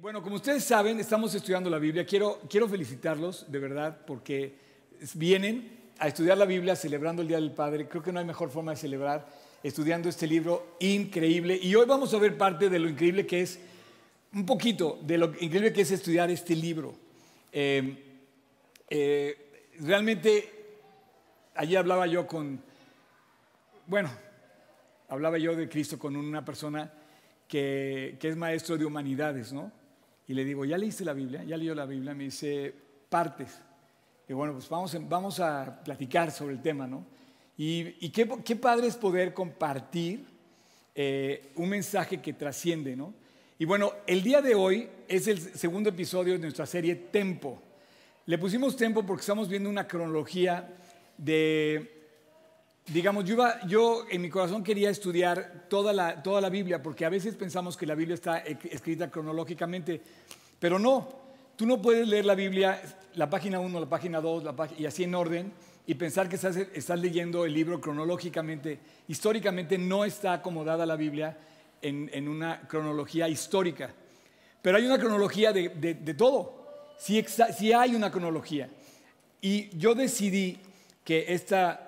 Bueno, como ustedes saben, estamos estudiando la Biblia. Quiero, quiero felicitarlos, de verdad, porque vienen a estudiar la Biblia celebrando el Día del Padre. Creo que no hay mejor forma de celebrar estudiando este libro increíble. Y hoy vamos a ver parte de lo increíble que es, un poquito de lo increíble que es estudiar este libro. Eh, eh, realmente, ayer hablaba yo con, bueno, hablaba yo de Cristo con una persona que, que es maestro de humanidades, ¿no? Y le digo, ¿ya leíste la Biblia? ¿Ya leyó la Biblia? Me dice, partes. Y bueno, pues vamos, vamos a platicar sobre el tema, ¿no? Y, qué, qué, padre es poder compartir eh, un mensaje que trasciende, ¿no? Y bueno, el día de hoy es el segundo episodio de nuestra serie Tempo. Le pusimos Tempo porque estamos viendo una cronología de, digamos, yo, iba, yo en mi corazón quería estudiar toda la, toda la Biblia, porque a veces pensamos que la Biblia está escrita cronológicamente, pero no. Tú no puedes leer la Biblia, la página 1, la página 2, y así en orden, y pensar que estás, leyendo el libro cronológicamente. Históricamente no está acomodada la Biblia en, en una cronología histórica, pero hay una cronología de, de, de todo. Sí, sí hay una cronología. Y yo decidí que esta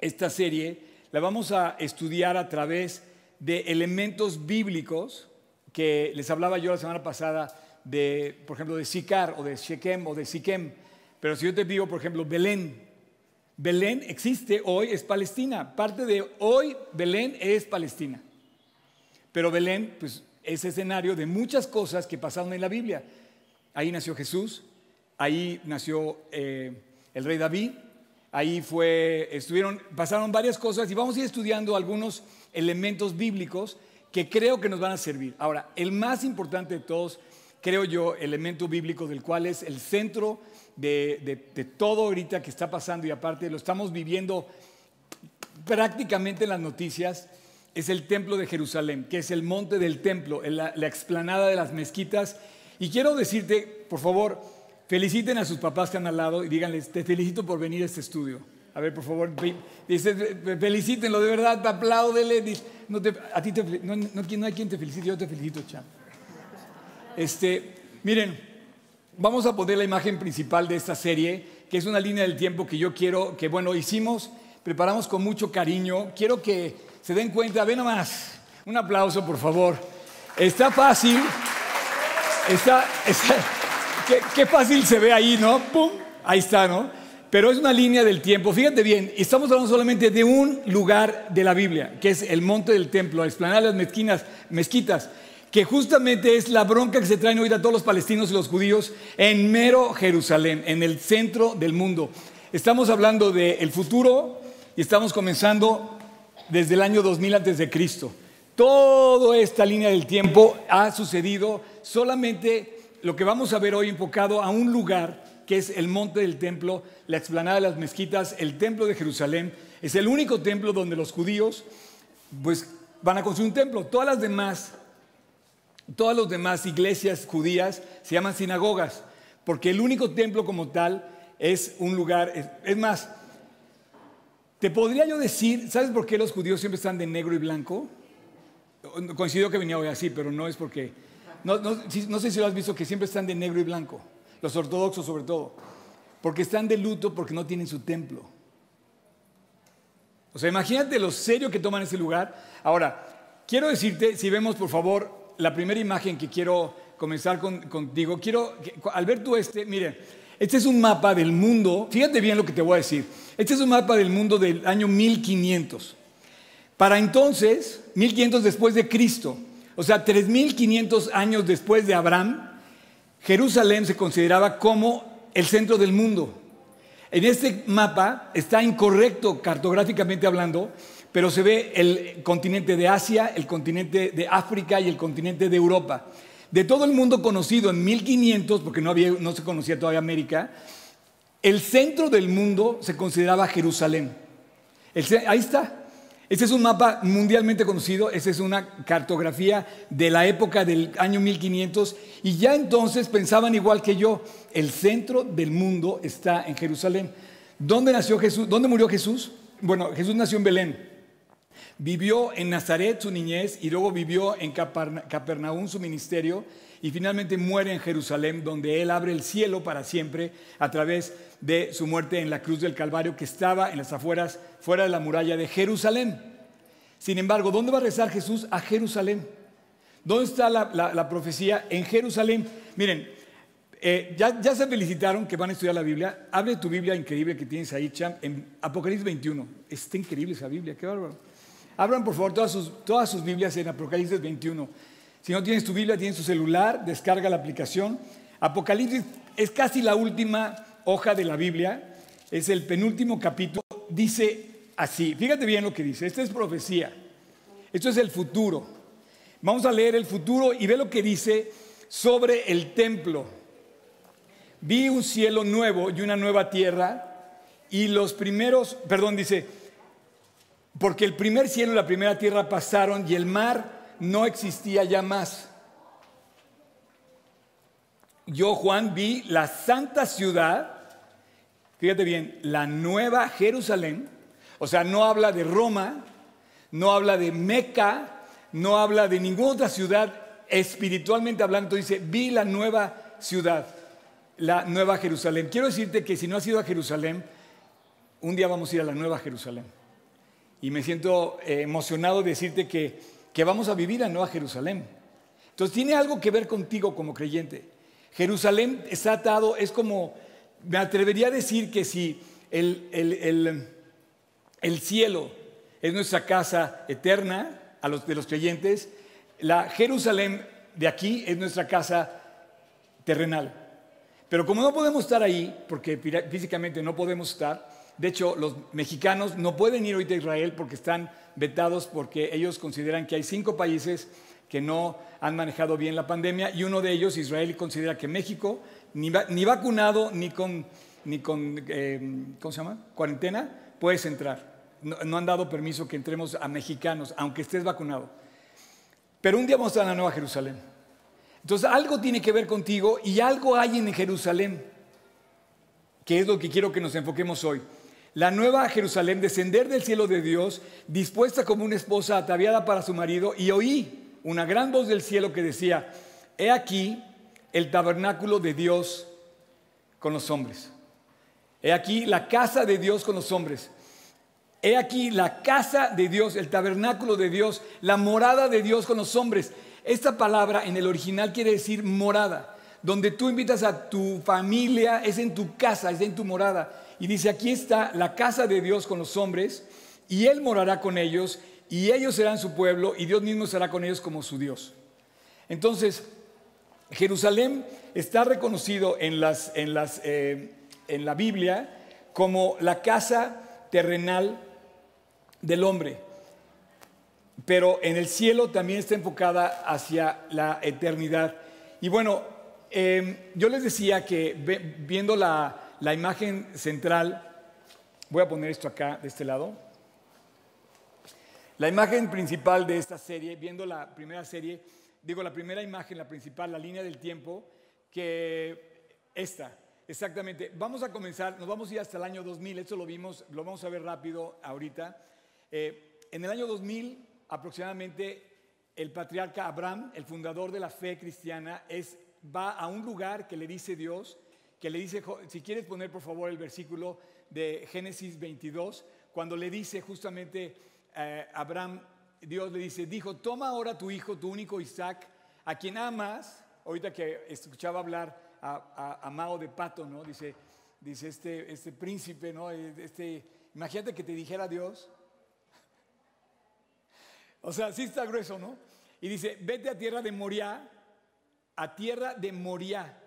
esta serie la vamos a estudiar a través de elementos bíblicos que les hablaba yo la semana pasada de, por ejemplo, de Sicar o de Shechem o de Siquem. Pero si yo te digo, por ejemplo, Belén, Belén existe hoy, es Palestina. Parte de hoy, Belén es Palestina. Pero Belén, pues, es escenario de muchas cosas que pasaron en la Biblia. Ahí nació Jesús, ahí nació eh, el rey David, Ahí fue, estuvieron, pasaron varias cosas y vamos a ir estudiando algunos elementos bíblicos que creo que nos van a servir. Ahora, el más importante de todos, creo yo, elemento bíblico del cual es el centro de, de todo ahorita que está pasando y aparte lo estamos viviendo prácticamente en las noticias, es el templo de Jerusalén, que es el monte del templo, la, la explanada de las mezquitas. Y quiero decirte, por favor, Feliciten a sus papás que han al lado y díganles, te felicito por venir a este estudio. A ver, por favor, felicítenlo, de verdad, apláudele. No, a ti no, no, hay quien te felicite, yo te felicito, cham. Este, miren, vamos a poner la imagen principal de esta serie, que es una línea del tiempo que yo quiero, que bueno, hicimos, preparamos con mucho cariño. Quiero que se den cuenta, ven nomás, un aplauso, por favor. Está fácil, está, está Qué, fácil se ve ahí, ¿no? ¡Pum! Ahí está, ¿no? Pero es una línea del tiempo. Fíjate bien, estamos hablando solamente de un lugar de la Biblia, que es el monte del templo, la explanada de las mezquinas, mezquitas, que justamente es la bronca que se traen hoy a todos los palestinos y los judíos en mero Jerusalén, en el centro del mundo. Estamos hablando del futuro y estamos comenzando desde el año 2000 antes de Cristo. Toda esta línea del tiempo ha sucedido solamente lo que vamos a ver hoy enfocado a un lugar que es el monte del templo, la explanada de las mezquitas, el templo de Jerusalén. Es el único templo donde los judíos pues, van a construir un templo. Todas las demás, todas las demás iglesias judías se llaman sinagogas, porque el único templo como tal es un lugar, es, más, te podría yo decir, ¿sabes por qué los judíos siempre están de negro y blanco? Coincido que venía hoy así, pero no es porque no, sé si lo has visto que siempre están de negro y blanco, los ortodoxos sobre todo, porque están de luto porque no tienen su templo. O sea, imagínate lo serio que toman ese lugar. Ahora, quiero decirte, si vemos por favor la primera imagen que quiero comenzar contigo, quiero, al ver tú este, mire, este es un mapa del mundo, fíjate bien lo que te voy a decir, este es un mapa del mundo del año 1500. Para entonces, 1500 después de Cristo, o sea, 3.500 años después de Abraham, Jerusalén se consideraba como el centro del mundo. En este mapa está incorrecto cartográficamente hablando, pero se ve el continente de Asia, el continente de África y el continente de Europa. De todo el mundo conocido en 1500, porque no, se conocía todavía América, el centro del mundo se consideraba Jerusalén. ahí está. Este es un mapa mundialmente conocido, esta es una cartografía de la época del año 1500 y ya entonces pensaban igual que yo, el centro del mundo está en Jerusalén. ¿Dónde nació Jesús? ¿Dónde murió Jesús? Bueno, Jesús nació en Belén. Vivió en Nazaret su niñez y luego vivió en Capernaum su ministerio y finalmente muere en Jerusalén, donde Él abre el cielo para siempre a través de su muerte en la cruz del Calvario que estaba en las afueras, fuera de la muralla de Jerusalén. Sin embargo, ¿dónde va a rezar Jesús? A Jerusalén. ¿Dónde está la, profecía? En Jerusalén. Miren, eh, ya, ya, se felicitaron que van a estudiar la Biblia. Abre tu Biblia increíble que tienes ahí, Cham, en Apocalipsis 21. Está increíble esa Biblia, qué bárbaro. Abran por favor todas sus, todas sus Biblias en Apocalipsis 21. Si no tienes tu Biblia, tienes tu celular, descarga la aplicación. Apocalipsis es casi la última hoja de la Biblia, es el penúltimo capítulo. Dice así, fíjate bien lo que dice, esta es profecía, esto es el futuro. Vamos a leer el futuro y ve lo que dice sobre el templo. Vi un cielo nuevo y una nueva tierra y los primeros, perdón, dice, porque el primer cielo y la primera tierra pasaron y el mar no existía ya más. Yo, Juan, vi la santa ciudad, fíjate bien, la nueva Jerusalén, o sea, no habla de Roma, no habla de Meca, no habla de ninguna otra ciudad, espiritualmente hablando, dice, vi la nueva ciudad, la nueva Jerusalén. Quiero decirte que si no has ido a Jerusalén, un día vamos a ir a la nueva Jerusalén y me siento eh, emocionado de decirte que, que vamos a vivir en Nueva Jerusalén. Entonces tiene algo que ver contigo como creyente. Jerusalén está atado, es como, me atrevería a decir que si el, el, el, cielo es nuestra casa eterna a los, de los creyentes, la Jerusalén de aquí es nuestra casa terrenal. Pero como no podemos estar ahí, porque físicamente no podemos estar, de hecho, los mexicanos no pueden ir hoy a Israel porque están vetados porque ellos consideran que hay cinco países que no han manejado bien la pandemia y uno de ellos, Israel, considera que México, ni, vacunado ni con, ni con eh, ¿cómo se llama? cuarentena, puedes entrar. No, han dado permiso que entremos a mexicanos, aunque estés vacunado. Pero un día vamos a la Nueva Jerusalén. Entonces algo tiene que ver contigo y algo hay en Jerusalén, que es lo que quiero que nos enfoquemos hoy la nueva Jerusalén descender del cielo de Dios, dispuesta como una esposa ataviada para su marido, y oí una gran voz del cielo que decía, he aquí el tabernáculo de Dios con los hombres. He aquí la casa de Dios con los hombres. He aquí la casa de Dios, el tabernáculo de Dios, la morada de Dios con los hombres. Esta palabra en el original quiere decir morada. Donde tú invitas a tu familia, es en tu casa, es en tu morada. Y dice, aquí está la casa de Dios con los hombres, y Él morará con ellos, y ellos serán su pueblo, y Dios mismo será con ellos como su Dios. Entonces, Jerusalén está reconocido en, las, en, las, eh, en la Biblia como la casa terrenal del hombre, pero en el cielo también está enfocada hacia la eternidad. Y bueno, eh, yo les decía que viendo la imagen central, voy a poner esto acá, de este lado. La imagen principal de esta serie, viendo la primera serie, digo la primera imagen, la principal, la línea del tiempo, que esta, exactamente. Vamos a comenzar, nos vamos a ir hasta el año 2000, esto lo vimos, lo vamos a ver rápido ahorita. Eh, en el año 2000, aproximadamente, el patriarca Abraham, el fundador de la fe cristiana, es, va a un lugar que le dice Dios, que le dice, si quieres poner por favor el versículo de Génesis 22, cuando le dice justamente eh, Abraham, Dios le dice, dijo, toma ahora tu hijo, tu único Isaac, a quien amas, ahorita que escuchaba hablar a, a, Mao de Pato, ¿no? Dice, dice este, este príncipe, ¿no? Este, imagínate que te dijera Dios. O sea, sí está grueso, ¿no? Y dice, vete a tierra de Moria, a tierra de Moria.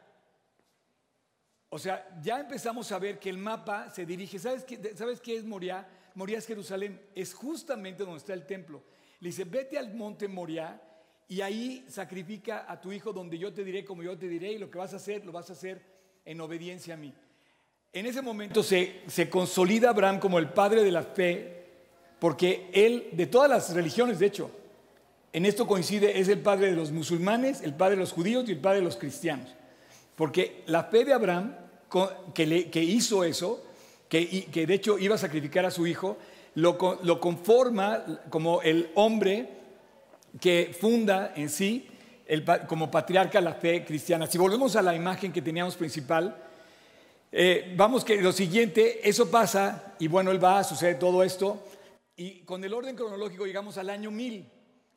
O sea, ya empezamos a ver que el mapa se dirige. ¿Sabes qué, ¿sabes qué es Moria? Moria es Jerusalén. Es justamente donde está el templo. Le dice, vete al monte Moria y ahí sacrifica a tu hijo donde yo te diré como yo te diré y lo que vas a hacer, lo vas a hacer en obediencia a mí. En ese momento se, se consolida Abraham como el padre de la fe, porque él, de todas las religiones, de hecho, en esto coincide, es el padre de los musulmanes, el padre de los judíos y el padre de los cristianos. Porque la fe de Abraham, que, hizo eso, que, de hecho iba a sacrificar a su hijo, lo, conforma como el hombre que funda en sí como patriarca la fe cristiana. Si volvemos a la imagen que teníamos principal, eh, vamos que lo siguiente, eso pasa y bueno, él va, sucede todo esto y con el orden cronológico llegamos al año 1000.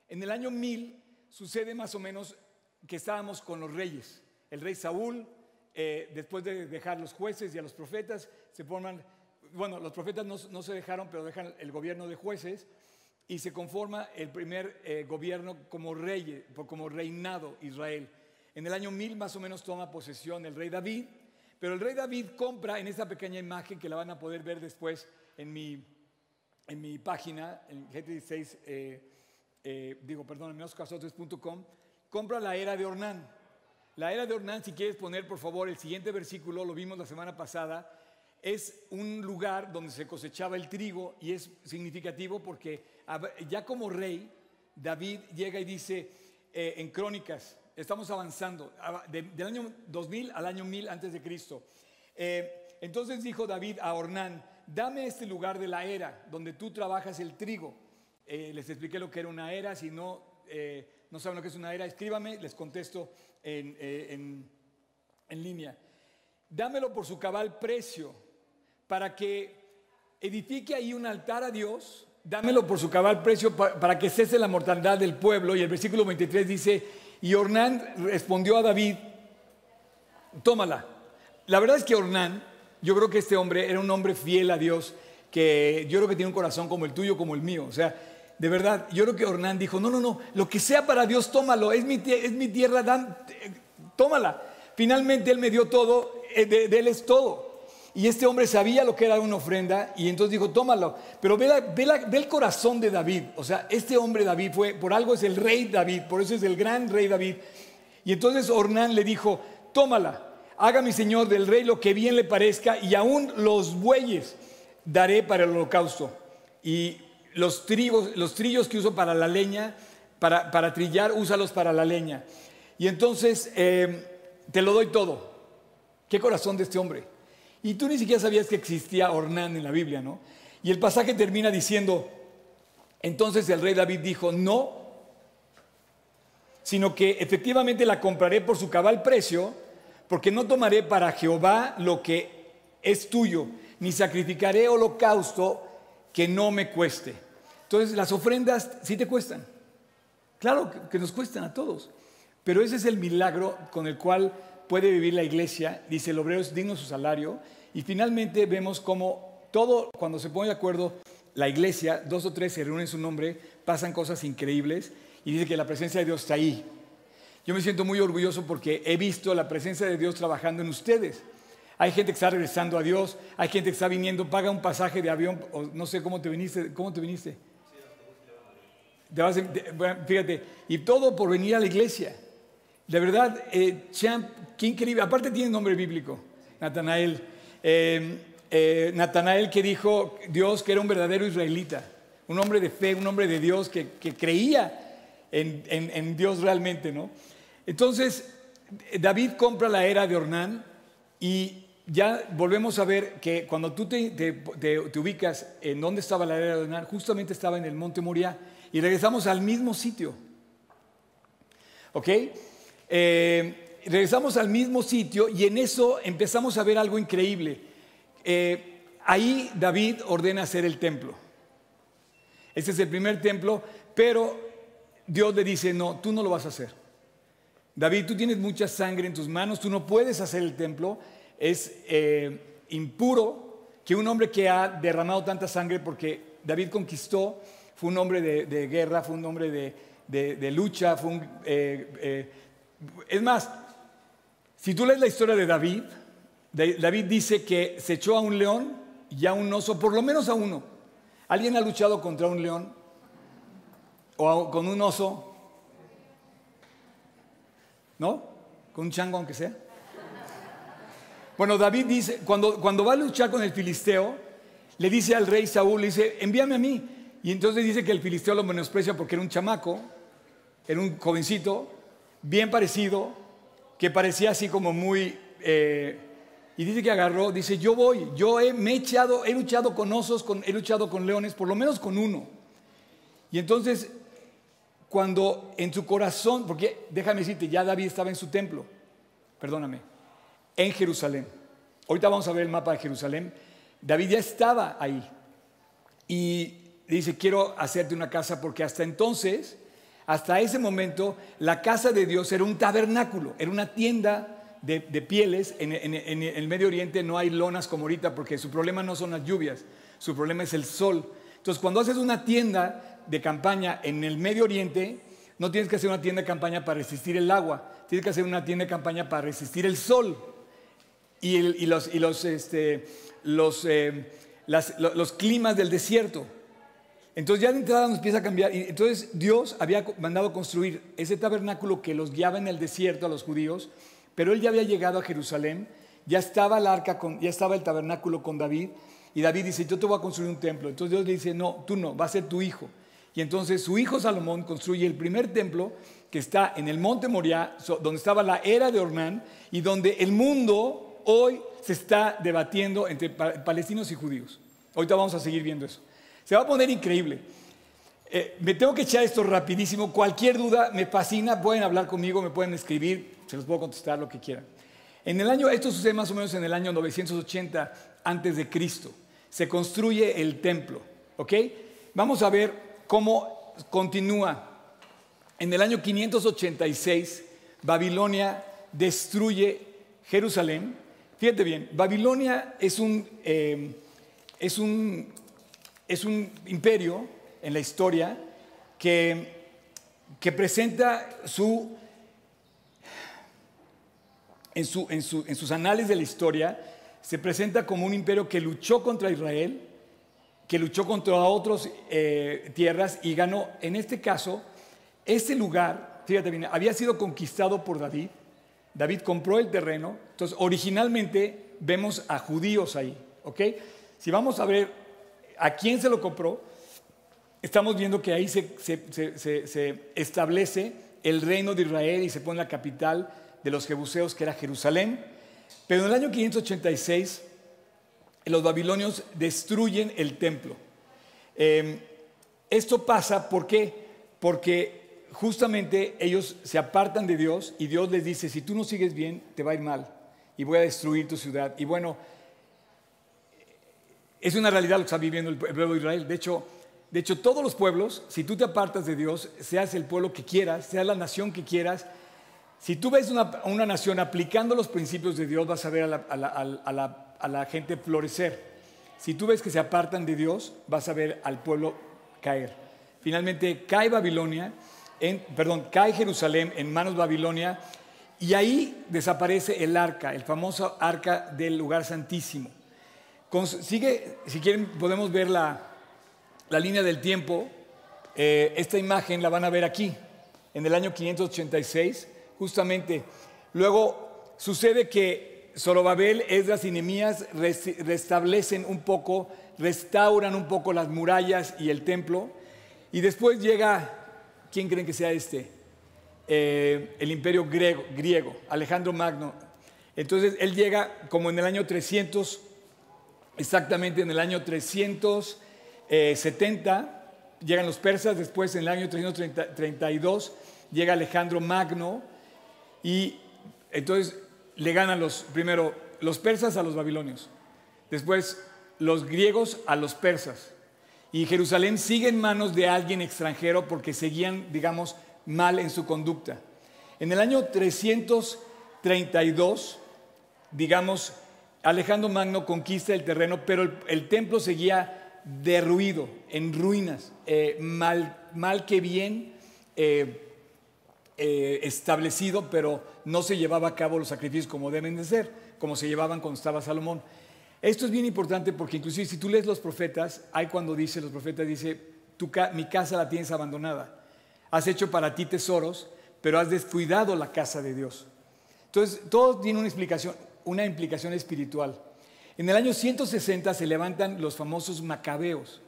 En el año 1000 sucede más o menos que estábamos con los reyes. El rey Saúl, eh, después de dejar los jueces y a los profetas, se forman, bueno, los profetas no, se dejaron, pero dejan el gobierno de jueces y se conforma el primer eh, gobierno como rey, como reinado Israel. En el año 1000 más o menos toma posesión el rey David, pero el rey David compra en esta pequeña imagen que la van a poder ver después en mi, en mi página, en G16, eh, eh, digo, perdón, en menoscasotes.com, compra la era de Ornán. La era de Ornán, si quieres poner por favor el siguiente versículo, lo vimos la semana pasada, es un lugar donde se cosechaba el trigo y es significativo porque ya como rey, David llega y dice eh, en Crónicas, estamos avanzando, del año 2000 al año 1000 antes de Cristo. Eh, entonces dijo David a Ornán, dame este lugar de la era donde tú trabajas el trigo. Eh, les expliqué lo que era una era, si no, no saben lo que es una era, escríbame, les contesto en, en línea. Dámelo por su cabal precio, para que edifique ahí un altar a Dios dámelo por su cabal precio para que cese la mortalidad del pueblo. Y el versículo 23 dice, y Ornán respondió a David, tómala. La verdad es que Ornán, yo creo que este hombre era un hombre fiel a Dios, que yo creo que tiene un corazón como el tuyo, como el mío. O sea, de verdad, yo creo que Ornán dijo, no, no, no, lo que sea para Dios, tómalo, es mi, tierra, dan, tómala. Finalmente Él me dio todo, eh, de Él es todo. Y este hombre sabía lo que era una ofrenda y entonces dijo, tómalo. Pero ve, el corazón de David. O sea, este hombre David fue, por algo es el rey David, por eso es el gran rey David. Y entonces Ornán le dijo, tómala, haga mi señor del rey lo que bien le parezca y aún los bueyes daré para el holocausto. Y los, los trillos que uso para la leña, para, para trillar, úsalos para la leña. Y entonces eh, te lo doy todo. ¿Qué corazón de este hombre? Y tú ni siquiera sabías que existía Ornán en la Biblia, ¿no? Y el pasaje termina diciendo, entonces el rey David dijo, no, sino que efectivamente la compraré por su cabal precio, porque no tomaré para Jehová lo que es tuyo, ni sacrificaré holocausto que no me cueste. Entonces las ofrendas sí te cuestan. Claro que nos cuestan a todos, pero ese es el milagro con el cual puede vivir la iglesia, dice el obrero es digno su salario, y finalmente vemos cómo todo, cuando se pone de acuerdo la iglesia, dos o tres se reúnen en su nombre, pasan cosas increíbles y dice que la presencia de Dios está ahí. Yo me siento muy orgulloso porque he visto la presencia de Dios trabajando en ustedes. Hay gente que está regresando a Dios, hay gente que está viniendo, paga un pasaje de avión, o no sé cómo te viniste, ¿cómo te viniste? fíjate, y todo por venir a la iglesia. De verdad, eh, Champ, qué increíble. Aparte tiene nombre bíblico, Natanael. Eh, eh, Natanael que dijo Dios que era un verdadero israelita, un hombre de fe, un hombre de Dios que, creía en, Dios realmente, ¿no? Entonces, David compra la era de Ornán y ya volvemos a ver que cuando tú te, ubicas en dónde estaba la era de Ornán, justamente estaba en el monte Moriah y regresamos al mismo sitio. ¿Ok? Eh, regresamos al mismo sitio y en eso empezamos a ver algo increíble. Eh, ahí David ordena hacer el templo. Este es el primer templo, pero Dios le dice, no, tú no lo vas a hacer. David, tú tienes mucha sangre en tus manos, tú no puedes hacer el templo. Es eh, impuro que un hombre que ha derramado tanta sangre, porque David conquistó, fue un hombre de, guerra, fue un hombre de, lucha, fue un, es más, si tú lees la historia de David, David dice que se echó a un león y a un oso, por lo menos a uno. ¿Alguien ha luchado contra un león? ¿O con un oso? ¿No? ¿Con un chango aunque sea? Bueno, David dice, cuando, cuando va a luchar con el filisteo, le dice al rey Saúl, le dice, envíame a mí. Y entonces dice que el filisteo lo menosprecia porque era un chamaco, era un jovencito, bien parecido, que parecía así como muy... Eh, y dice que agarró, dice, yo voy, yo he, me he echado, he luchado con osos, con, he luchado con leones, por lo menos con uno. Y entonces, cuando en su corazón, porque déjame decirte, ya David estaba en su templo, perdóname, en Jerusalén. Ahorita vamos a ver el mapa de Jerusalén. David ya estaba ahí y dice, quiero hacerte una casa porque hasta entonces, hasta ese momento, la casa de Dios era un tabernáculo, era una tienda de, pieles. En, en, el Medio Oriente no hay lonas como ahorita porque su problema no son las lluvias, su problema es el sol. Entonces, cuando haces una tienda de campaña en el Medio Oriente, no tienes que hacer una tienda de campaña para resistir el agua, tienes que hacer una tienda de campaña para resistir el sol y, los, climas del desierto. Entonces ya de entrada nos empieza a cambiar. Y entonces Dios había mandado construir ese tabernáculo que los guiaba en el desierto a los judíos, pero él ya había llegado a Jerusalén, ya estaba el arca, ya estaba el tabernáculo con David, y David dice, yo te voy a construir un templo. Entonces Dios le dice, no, tú no, va a ser tu hijo. Y entonces su hijo Salomón construye el primer templo que está en el monte Moriah, donde estaba la era de Ornán y donde el mundo hoy se está debatiendo entre palestinos y judíos. Ahorita vamos a seguir viendo eso. Se va a poner increíble. Eh, me tengo que echar esto rapidísimo. Cualquier duda me fascina. Pueden hablar conmigo, me pueden escribir. Se los puedo contestar lo que quieran. En el año, esto sucede más o menos en el año 980 antes de Cristo. Se construye el templo. ¿Ok? Vamos a ver cómo continúa. En el año 586, Babilonia destruye Jerusalén. Fíjate bien, Babilonia es un, eh, es un, es un imperio en la historia que, que presenta su en, su, en, su, en, sus anales de la historia, se presenta como un imperio que luchó contra Israel, que luchó contra otras eh, tierras y ganó. En este caso, este lugar, fíjate bien, había sido conquistado por David. David compró el terreno. Entonces, originalmente vemos a judíos ahí, ¿ok? Si vamos a ver a quién se lo compró, estamos viendo que ahí se, se establece el reino de Israel y se pone la capital de los jebuseos, que era Jerusalén. Pero en el año 586 los babilonios destruyen el templo. Em, esto pasa ¿por porque justamente ellos se apartan de Dios y Dios les dice, si tú no sigues bien, te va a ir mal y voy a destruir tu ciudad. Y bueno, es una realidad lo que está viviendo el pueblo de Israel. De hecho, de hecho, todos los pueblos, si tú te apartas de Dios, seas el pueblo que quieras, seas la nación que quieras, si tú ves una, nación aplicando los principios de Dios, vas a ver a la gente florecer. Si tú ves que se apartan de Dios, vas a ver al pueblo caer. Finalmente cae Babilonia, en, perdón, cae Jerusalén en manos de Babilonia y ahí desaparece el arca, el famoso arca del lugar santísimo. sigue, si quieren, podemos ver la, la línea del tiempo. Eh, esta imagen la van a ver aquí, en el año 586, justamente. Luego sucede que Zorobabel, Esdras y Nehemías restablecen un poco, restauran un poco las murallas y el templo. Y después llega, ¿quién creen que sea este? Eh, el imperio griego, griego, Alejandro Magno. Entonces él llega como en el año 300, exactamente en el año 370, llegan los persas, después en el año 332 llega Alejandro Magno y entonces le ganan los, primero los persas a los babilonios, después los griegos a los persas. Y Jerusalén sigue en manos de alguien extranjero porque seguían, digamos, mal en su conducta. En el año 332, digamos, Alejandro Magno conquista el terreno, pero el, templo seguía derruido, en ruinas, eh, mal, mal, que bien. Eh, eh, establecido, pero no se llevaba a cabo los sacrificios como deben de ser, como se llevaban cuando estaba Salomón. Esto es bien importante porque inclusive si tú lees los profetas, hay cuando dice, los profetas dice, mi casa la tienes abandonada, has hecho para ti tesoros, pero has descuidado la casa de Dios. Entonces, todo tiene una explicación, una implicación espiritual. En el año 160 se levantan los famosos macabeos.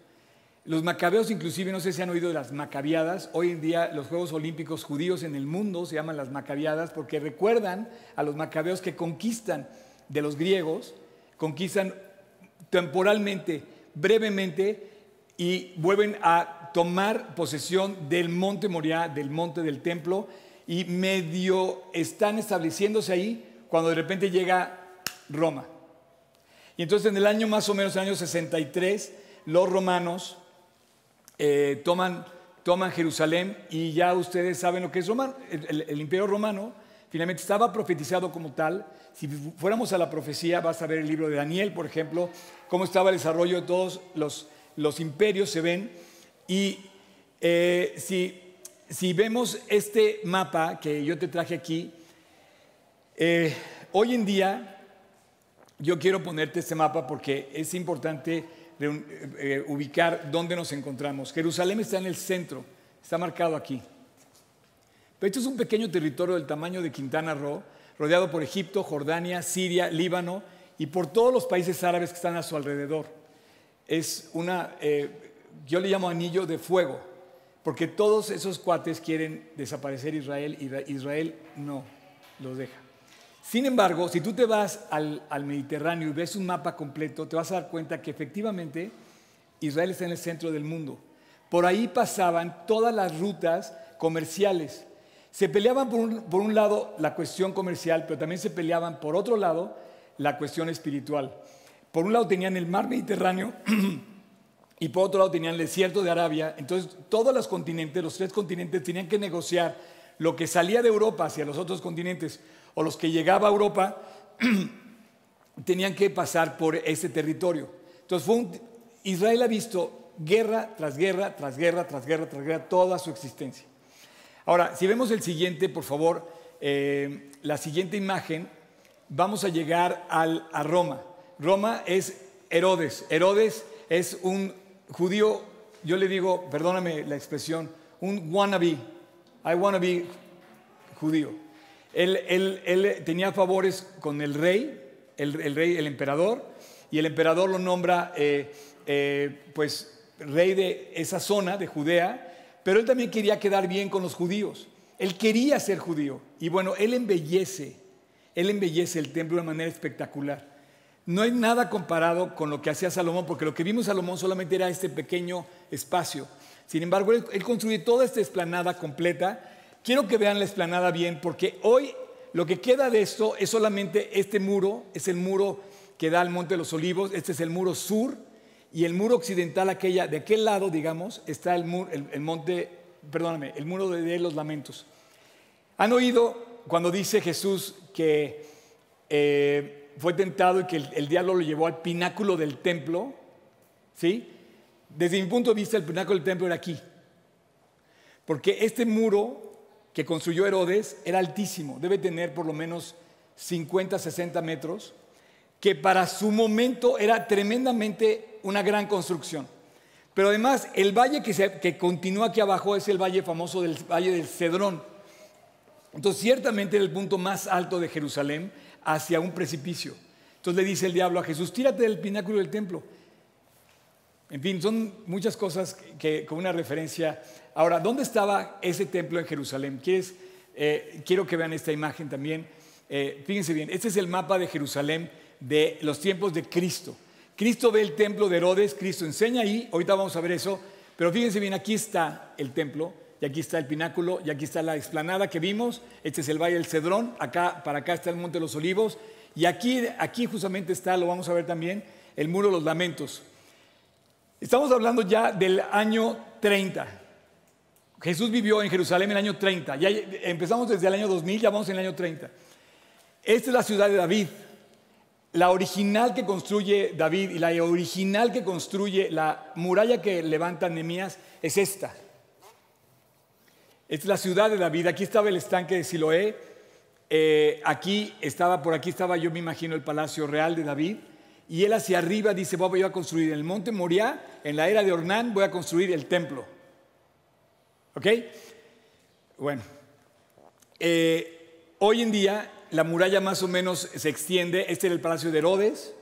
Los macabeos, inclusive, no sé si han oído de las macabiadas. Hoy en día los Juegos Olímpicos judíos en el mundo se llaman las macabiadas porque recuerdan a los macabeos que conquistan de los griegos, conquistan temporalmente, brevemente y vuelven a tomar posesión del monte Moriah, del monte del templo, y medio están estableciéndose ahí cuando de repente llega Roma. Y entonces en el año más o menos, el año 63, los romanos eh, toman, toman Jerusalén y ya ustedes saben lo que es Roma. El, imperio romano finalmente estaba profetizado como tal. Si fuéramos a la profecía, vas a ver el libro de Daniel, por ejemplo, cómo estaba el desarrollo de todos los, los imperios, se ven. Y eh, si, si vemos este mapa que yo te traje aquí, eh, hoy en día yo quiero ponerte este mapa porque es importante eh, ubicar dónde nos encontramos. Jerusalén está en el centro, está marcado aquí. Pero esto es un pequeño territorio del tamaño de Quintana Roo, rodeado por Egipto, Jordania, Siria, Líbano y por todos los países árabes que están a su alrededor. Es una, eh, yo le llamo anillo de fuego, porque todos esos cuates quieren desaparecer Israel y Israel no los deja. Sin embargo, si tú te vas al, Mediterráneo y ves un mapa completo, te vas a dar cuenta que efectivamente Israel está en el centro del mundo. Por ahí pasaban todas las rutas comerciales. Se peleaban por un, por un, lado la cuestión comercial, pero también se peleaban por otro lado la cuestión espiritual. Por un lado tenían el mar Mediterráneo y por otro lado tenían el desierto de Arabia. Entonces todos los continentes, los tres continentes, tenían que negociar lo que salía de Europa hacia los otros continentes o los que llegaba a Europa tenían que pasar por ese territorio. Entonces Israel ha visto guerra tras guerra, tras guerra, tras guerra, tras guerra, toda su existencia. Ahora, si vemos el siguiente, por favor, eh, la siguiente imagen, vamos a llegar a Roma. Roma es Herodes. Herodes es un judío, yo le digo, perdóname la expresión, un wannabe. I wanna be judío. Él, tenía favores con el rey, el, rey, el emperador, y el emperador lo nombra eh, eh, pues rey de esa zona de Judea, pero él también quería quedar bien con los judíos. Él quería ser judío. Y bueno, él embellece, él embellece el templo de una manera espectacular. No hay nada comparado con lo que hacía Salomón, porque lo que vimos Salomón solamente era este pequeño espacio. Sin embargo, él, él construye toda esta esplanada completa Quiero que vean la explanada bien, porque hoy lo que queda de esto es solamente este muro, es el muro que da al Monte de los Olivos, este es el muro sur, y el muro occidental, aquella, de aquel lado, digamos, está el, el, monte, perdóname, el muro de, los lamentos. ¿Han oído cuando dice Jesús que eh, fue tentado y que el, el, diablo lo llevó al pináculo del templo? ¿Sí? Desde mi punto de vista, el pináculo del templo era aquí. Porque este muro que construyó Herodes era altísimo, debe tener por lo menos 50, 60 metros, que para su momento era tremendamente una gran construcción. Pero además, el valle que, que continúa aquí abajo es el valle famoso del Valle del Cedrón. Entonces, ciertamente era el punto más alto de Jerusalén hacia un precipicio. Entonces le dice el diablo a Jesús, tírate del pináculo del templo. En fin, son muchas cosas que, con una referencia. Ahora, ¿dónde estaba ese templo en Jerusalén? Eh, quiero que vean esta imagen también. Eh, fíjense bien, este es el mapa de Jerusalén de los tiempos de Cristo. Cristo ve el templo de Herodes, Cristo enseña ahí, ahorita vamos a ver eso, pero fíjense bien, aquí está el templo, y aquí está el pináculo, y aquí está la explanada que vimos, este es el Valle del Cedrón, acá, para acá está el Monte de los Olivos, y aquí, aquí justamente está, lo vamos a ver también, el Muro de los Lamentos. Estamos hablando ya del año 30. Jesús vivió en Jerusalén en el año 30. Ya empezamos desde el año 2000, ya vamos en el año 30. Esta es la ciudad de David. La original que construye David y la original que construye la muralla que levanta Nehemías es esta. Esta es la ciudad de David. Aquí estaba el estanque de Siloé. Eh, aquí estaba, por aquí estaba, yo me imagino, el palacio real de David y él hacia arriba dice, voy a construir en el monte Moriah, en la era de Ornán, voy a construir el templo. ¿Ok? Bueno, eh, hoy en día la muralla más o menos se extiende, este era el palacio de Herodes,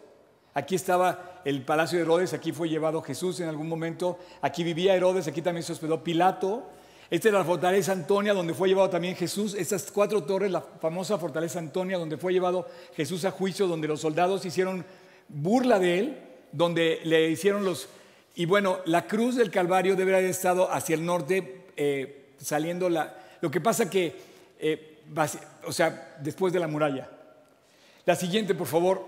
aquí estaba el palacio de Herodes, aquí fue llevado Jesús en algún momento, aquí vivía Herodes, aquí también se hospedó Pilato, esta es la fortaleza Antonia, donde fue llevado también Jesús. Estas cuatro torres, la famosa fortaleza Antonia, donde fue llevado Jesús a juicio, donde los soldados hicieron burla de él, donde le hicieron los, y bueno, la cruz del Calvario debería haber estado hacia el norte, eh, saliendo la... Lo que pasa que, eh, o sea, después de la muralla. La siguiente, por favor.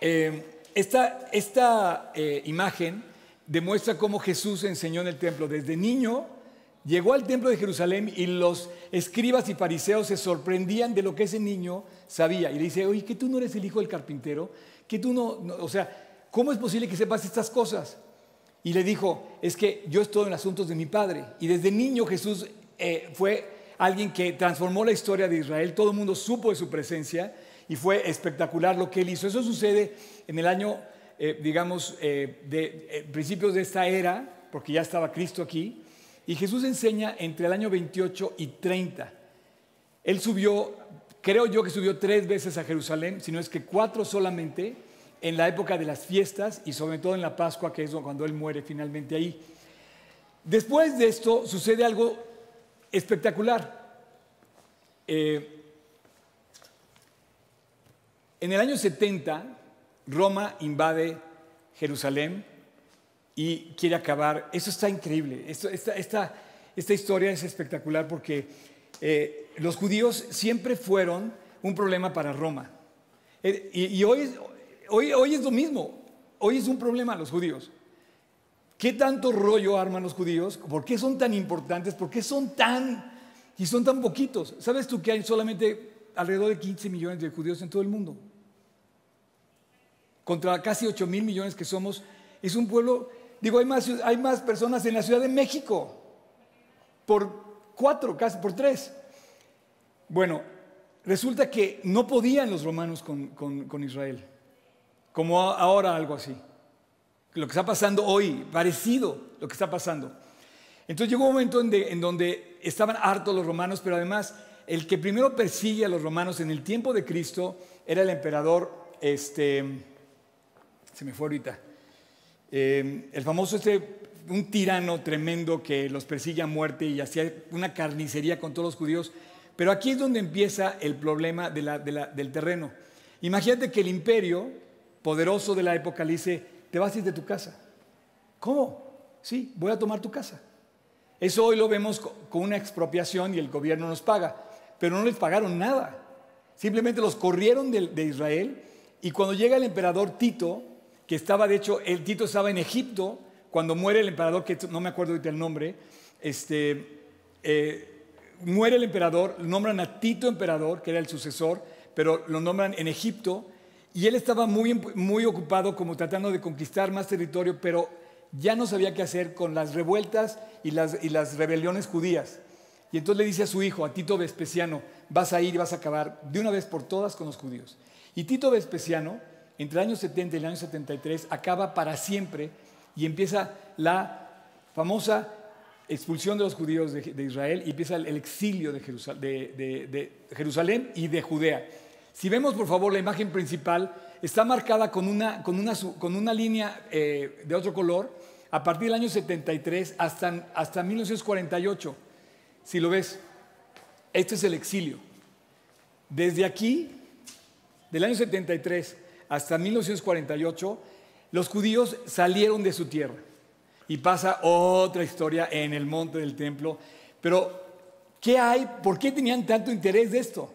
Eh, esta, esta imagen demuestra cómo Jesús enseñó en el templo. Desde niño llegó al templo de Jerusalén y los escribas y fariseos se sorprendían de lo que ese niño sabía. Y le dice, oye, que tú no eres el hijo del carpintero, que tú no, o sea, ¿cómo es posible que sepas estas cosas? Y le dijo, es que yo estoy en asuntos de mi padre. Y desde niño Jesús eh, fue alguien que transformó la historia de Israel, todo el mundo supo de su presencia y fue espectacular lo que él hizo. Eso sucede en el año eh, digamos, eh, de principios de esta era, porque ya estaba Cristo aquí, y Jesús enseña entre el año 28 y 30. Él subió, creo yo que subió tres veces a Jerusalén, si no es que cuatro solamente, en la época de las fiestas y sobre todo en la Pascua, que es cuando Él muere finalmente ahí. Después de esto sucede algo espectacular. en el año 70, Roma invade Jerusalén y quiere acabar. Eso está increíble. esta, historia es espectacular porque eh, los judíos siempre fueron un problema para Roma. Eh, y, hoy, hoy, es lo mismo. Hoy es un problema los judíos. ¿Qué tanto rollo arman los judíos? ¿Por qué son tan importantes? ¿Por qué son tan y son tan poquitos? ¿Sabes tú que hay solamente alrededor de 15 millones de judíos en todo el mundo? contra casi 8 mil millones que somos, es un pueblo, digo, hay más, hay más personas en la Ciudad de México, por cuatro, casi por tres. Bueno, resulta que no podían los romanos con, Israel, como ahora algo así. Lo que está pasando hoy, parecido lo que está pasando. Entonces llegó un momento en, donde estaban hartos los romanos, pero además el que primero persigue a los romanos en el tiempo de Cristo era el emperador este, se me fue ahorita. Eh, el famoso este, un tirano tremendo que los persigue a muerte y hacía una carnicería con todos los judíos. Pero aquí es donde empieza el problema del terreno. Imagínate que el imperio poderoso de la época le dice, te vas a ir de tu casa. ¿Cómo? Sí, voy a tomar tu casa. Eso hoy lo vemos con una expropiación y el gobierno nos paga, pero no les pagaron nada. Simplemente los corrieron de, Israel y cuando llega el emperador Tito, que estaba, de hecho, el Tito estaba en Egipto cuando muere el emperador, que no me acuerdo ahorita el nombre, este, eh, muere el emperador, nombran a Tito emperador, que era el sucesor, pero lo nombran en Egipto, y él estaba muy, muy ocupado como tratando de conquistar más territorio, pero ya no sabía qué hacer con las revueltas y las, y las rebeliones judías. Y entonces le dice a su hijo, a Tito Vespasiano, vas a ir y vas a acabar de una vez por todas con los judíos. Y Tito Vespasiano entre el año 70 y el año 73 acaba para siempre y empieza la famosa expulsión de los judíos de, Israel y empieza el, exilio de, Jerusalén y de Judea. Si vemos por favor la imagen principal, está marcada con una, con una, con una línea eh, de otro color a partir del año 73 hasta, hasta 1948. Si lo ves, este es el exilio. Desde aquí, del año 73 hasta 1948, los judíos salieron de su tierra. Y pasa otra historia en el monte del templo. Pero, ¿qué hay? ¿Por qué tenían tanto interés de esto?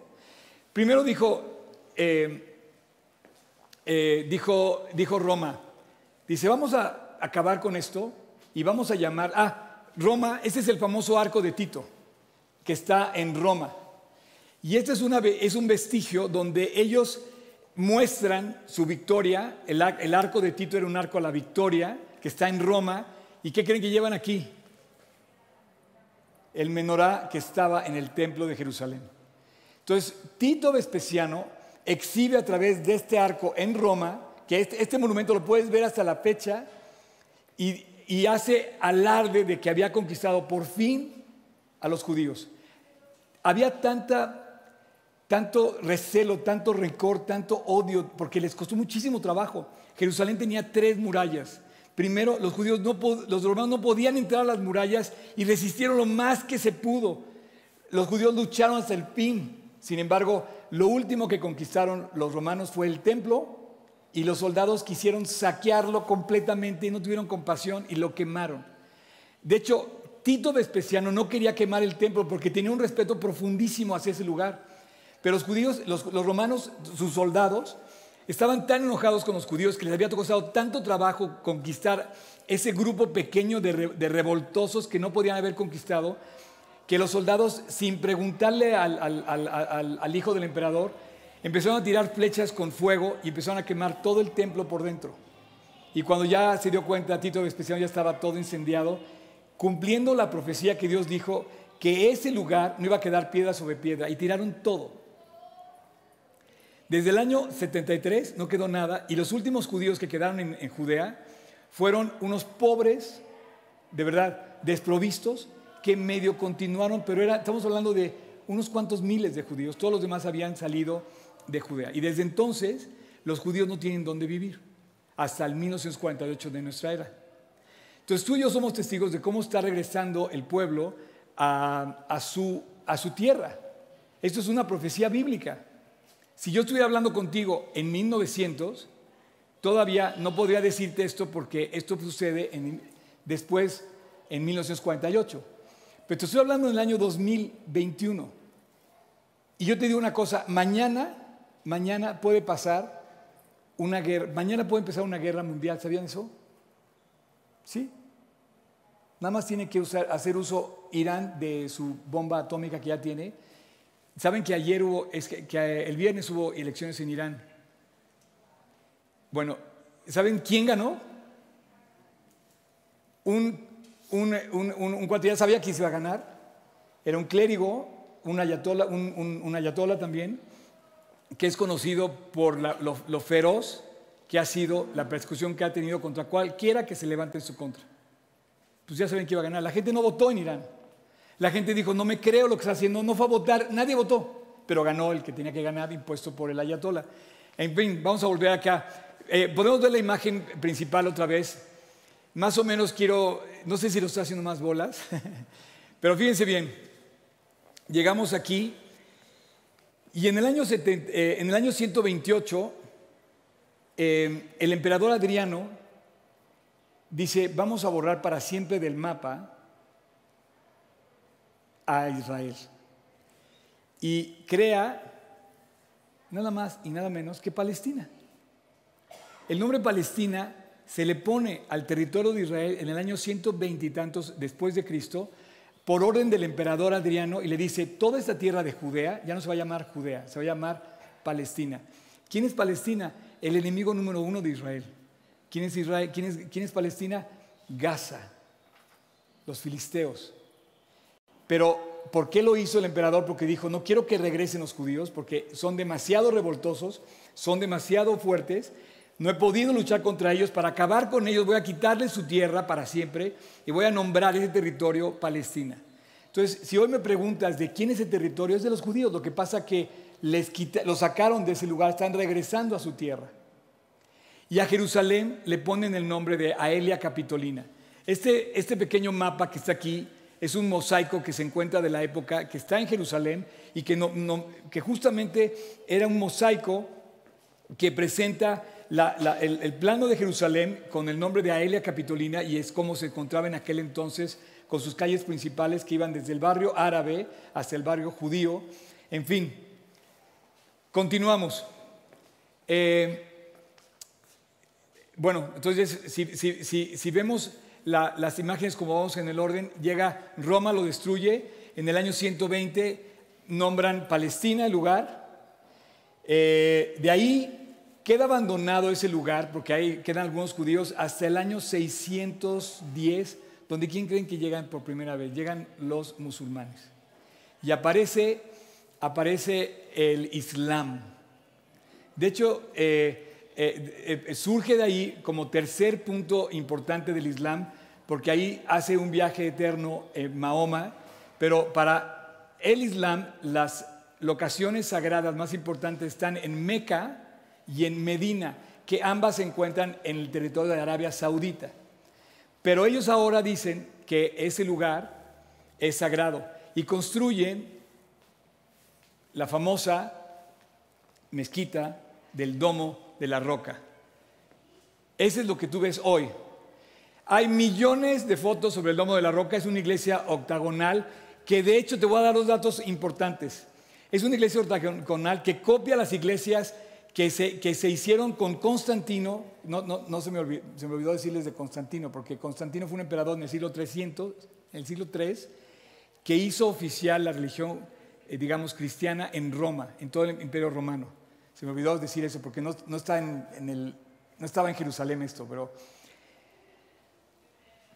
Primero dijo, eh, eh, dijo, dijo Roma, dice, vamos a acabar con esto y vamos a llamar, ah, Roma, este es el famoso arco de Tito, que está en Roma. Y este es, una, es un vestigio donde ellos muestran su victoria. El, arco de Tito era un arco a la victoria que está en Roma. ¿Y qué creen que llevan aquí? El menorá que estaba en el templo de Jerusalén. Entonces, Tito Vespasiano exhibe a través de este arco en Roma, que este, este monumento lo puedes ver hasta la fecha, y, y hace alarde de que había conquistado por fin a los judíos. Había tanta tanto recelo, tanto rencor, tanto odio, porque les costó muchísimo trabajo. Jerusalén tenía tres murallas. Primero, los judíos, no, los romanos no podían entrar a las murallas y resistieron lo más que se pudo. Los judíos lucharon hasta el fin. Sin embargo, lo último que conquistaron los romanos fue el templo y los soldados quisieron saquearlo completamente y no tuvieron compasión y lo quemaron. De hecho, Tito Vespasiano no quería quemar el templo porque tenía un respeto profundísimo hacia ese lugar. Pero los judíos, los, romanos, sus soldados, estaban tan enojados con los judíos que les había costado tanto trabajo conquistar ese grupo pequeño de, revoltosos que no podían haber conquistado, que los soldados, sin preguntarle al hijo del emperador, empezaron a tirar flechas con fuego y empezaron a quemar todo el templo por dentro. Y cuando ya se dio cuenta, Tito Vespasiano ya estaba todo incendiado, cumpliendo la profecía que Dios dijo que ese lugar no iba a quedar piedra sobre piedra, y tiraron todo. Desde el año 73 no quedó nada, y los últimos judíos que quedaron en, Judea fueron unos pobres, de verdad, desprovistos, que medio continuaron, pero era, estamos hablando de unos cuantos miles de judíos, todos los demás habían salido de Judea. Y desde entonces los judíos no tienen dónde vivir, hasta el 1948 de nuestra era. Entonces tú y yo somos testigos de cómo está regresando el pueblo a, su, a su tierra. Esto es una profecía bíblica. Si yo estuviera hablando contigo en 1900, todavía no podría decirte esto porque esto sucede después en 1948. Pero te estoy hablando en el año 2021. Y yo te digo una cosa, mañana mañana puede pasar una guerra, mañana puede empezar una guerra mundial, ¿sabían eso? Sí. Nada más tiene que usar, hacer uso Irán de su bomba atómica que ya tiene. ¿Saben que ayer hubo, es que, el viernes hubo elecciones en Irán? Bueno, ¿saben quién ganó? Un, un, un, ya sabía quién se iba a ganar. Era un clérigo, un ayatola, un ayatola también, que es conocido por lo, feroz que ha sido la persecución que ha tenido contra cualquiera que se levante en su contra. Pues ya saben que iba a ganar. La gente no votó en Irán. La gente dijo, no me creo lo que está haciendo, no fue a votar, nadie votó, pero ganó el que tenía que ganar impuesto por el ayatollah. En fin, vamos a volver acá. Eh, podemos ver la imagen principal otra vez. Más o menos quiero, no sé si lo estoy haciendo más bolas, pero fíjense bien, llegamos aquí y en el año, eh, en el año 128, eh, el emperador Adriano dice, vamos a borrar para siempre del mapa a Israel. Y crea nada más y nada menos que Palestina. El nombre Palestina se le pone al territorio de Israel en el año 120 y tantos después de Cristo, por orden del emperador Adriano y le dice, toda esta tierra de Judea ya no se va a llamar Judea, se va a llamar Palestina. ¿Quién es Palestina? El enemigo número uno de Israel. ¿Quién es, Israel? ¿Quién es, quién es Palestina? Gaza, los filisteos. Pero, ¿por qué lo hizo el emperador? Porque dijo, no quiero que regresen los judíos porque son demasiado revoltosos, son demasiado fuertes no he podido luchar contra ellos. Para acabar con ellos voy a quitarles su tierra para siempre y voy a nombrar ese territorio Palestina. Entonces, si hoy me preguntas de quién es ese territorio, es de los judíos. Lo que pasa es que les lo sacaron de ese lugar, están regresando a su tierra. Y a Jerusalén le ponen el nombre de Aelia Capitolina. Este, este pequeño mapa que está aquí es un mosaico que se encuentra de la época, que está en Jerusalén y que, que justamente era un mosaico que presenta el, plano de Jerusalén con el nombre de Aelia Capitolina y es como se encontraba en aquel entonces con sus calles principales que iban desde el barrio árabe hasta el barrio judío. En fin, continuamos. Eh, bueno, entonces si, vemos las imágenes como vamos en el orden, llega Roma, lo destruye, en el año 120 nombran Palestina el lugar, eh, de ahí Queda abandonado ese lugar porque ahí quedan algunos judíos hasta el año 610, donde ¿quién creen que llegan por primera vez? Llegan los musulmanes. Y aparece, aparece el Islam. De hecho, eh, eh, eh, surge de ahí como tercer punto importante del Islam, porque ahí hace un viaje eterno Mahoma, pero para el Islam las locaciones sagradas más importantes están en Meca, y en Medina, que ambas se encuentran en el territorio de Arabia Saudita. Pero ellos ahora dicen que ese lugar es sagrado y construyen la famosa mezquita del Domo de la Roca. Ese es lo que tú ves hoy. Hay millones de fotos sobre el Domo de la Roca, es una iglesia octagonal que de hecho te voy a dar dos datos importantes. Es una iglesia octagonal que copia las iglesias que se, que se hicieron con Constantino. No, no, no se, me olvidó, se, decirles de Constantino, porque Constantino fue un emperador en el siglo 300, en el siglo 3, que hizo oficial la religión, eh, digamos, cristiana en Roma, en todo el imperio romano. Se me olvidó decir eso porque no, no, está en, en el, no estaba en Jerusalén esto, pero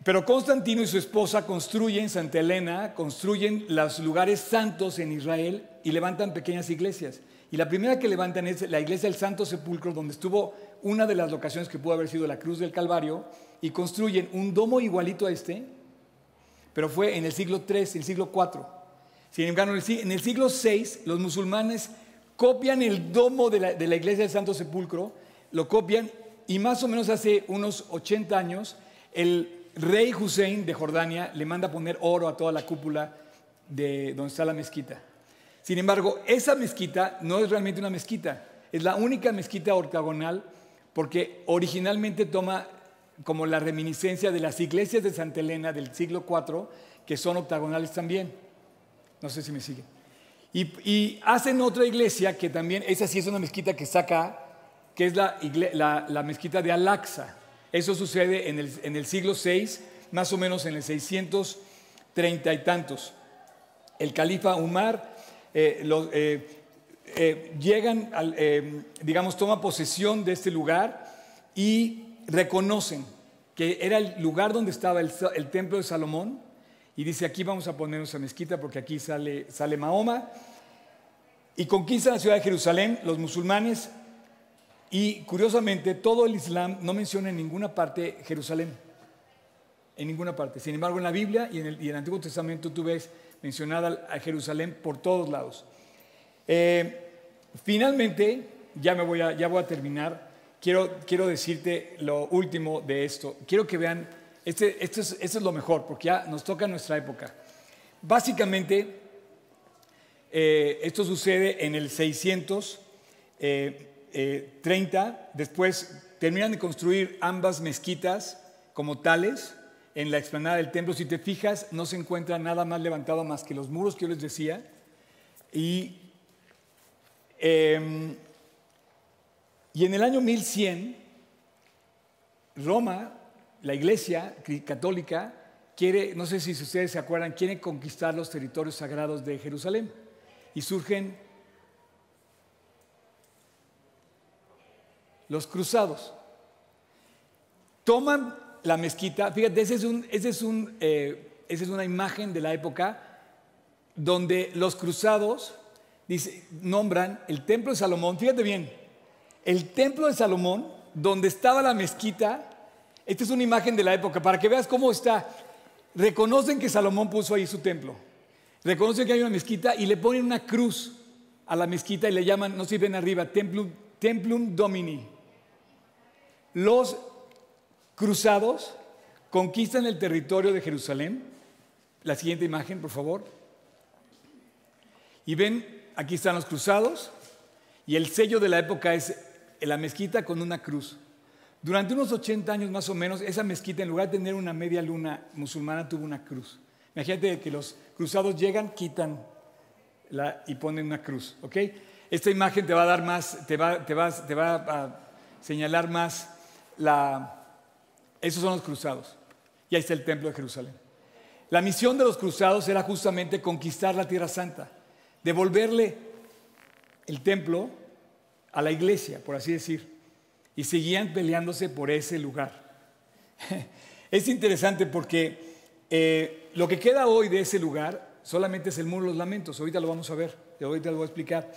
pero Constantino y su esposa construyen Santa Elena, construyen los lugares santos en Israel y levantan pequeñas iglesias. Y la primera que levantan es la iglesia del Santo Sepulcro, donde estuvo una de las locaciones que pudo haber sido la cruz del Calvario, y construyen un domo igualito a este, pero fue en el siglo III, en el siglo IV. Sin embargo, en el siglo VI, los musulmanes copian el domo de la, de la iglesia del Santo Sepulcro, lo copian, y más o menos hace unos 80 años, el rey Hussein de Jordania le manda poner oro a toda la cúpula de donde está la mezquita. Sin embargo, esa mezquita no es realmente una mezquita, es la única mezquita octagonal porque originalmente toma como la reminiscencia de las iglesias de Santa Elena del siglo IV, que son octagonales también. No sé si me siguen. Y, hacen otra iglesia que también, esa sí es una mezquita que está acá, que es la, mezquita de Al-Aqsa. Eso sucede en el, siglo VI, más o menos en el 630 y tantos. El califa Umar eh, eh, eh, llegan, digamos, toma posesión de este lugar y reconocen que era el lugar donde estaba el, templo de Salomón y dice aquí vamos a poner nuestra mezquita porque aquí sale, sale Mahoma y conquista la ciudad de Jerusalén, los musulmanes y curiosamente, todo el Islam no menciona en ninguna parte Jerusalén. En ninguna parte. Sin embargo, en la Biblia y en el, Antiguo Testamento tú ves mencionada a Jerusalén por todos lados. Eh, finalmente, ya, me voy a, ya voy a terminar. Quiero, quiero decirte lo último de esto. Quiero que vean, este, esto, es, esto es lo mejor, porque ya nos toca nuestra época. Básicamente, eh, esto sucede en el 600. 30, eh, después terminan de construir ambas mezquitas como tales en la explanada del templo. Si te fijas, no se encuentra nada más levantado más que los muros que yo les decía. Y, em, y en el año 1100, Roma, la iglesia católica, quiere, no sé si ustedes se acuerdan, quiere conquistar los territorios sagrados de Jerusalén. Y surgen los cruzados. Toman la mezquita, fíjate, ese es, un, ese es, un, eh, esa es una imagen de la época donde los cruzados dice, nombran el templo de Salomón, fíjate bien, el templo de Salomón, donde estaba la mezquita, esta es una imagen de la época, para que veas cómo está. Reconocen que Salomón puso ahí su templo, reconocen que hay una mezquita y le ponen una cruz a la mezquita y le llaman, no sé si ven arriba, Templum, Templum Domini. Los cruzados conquistan el territorio de Jerusalén. La siguiente imagen, por favor. Y ven, aquí están los cruzados. Y el sello de la época es la mezquita con una cruz. Durante unos 80 años más o menos, esa mezquita, en lugar de tener una media luna musulmana, tuvo una cruz. Imagínate que los cruzados llegan, quitan la, y ponen una cruz. ¿ok? Esta imagen te va a dar más, te va, te te va a señalar más esos son los cruzados. Y ahí está el templo de Jerusalén. La misión de los cruzados era justamente conquistar la Tierra Santa, devolverle el templo a la iglesia, por así decir, y seguían peleándose por ese lugar. Es interesante porque eh, lo que queda hoy de ese lugar solamente es el muro de los lamentos, ahorita lo vamos a ver, ahorita lo voy a explicar.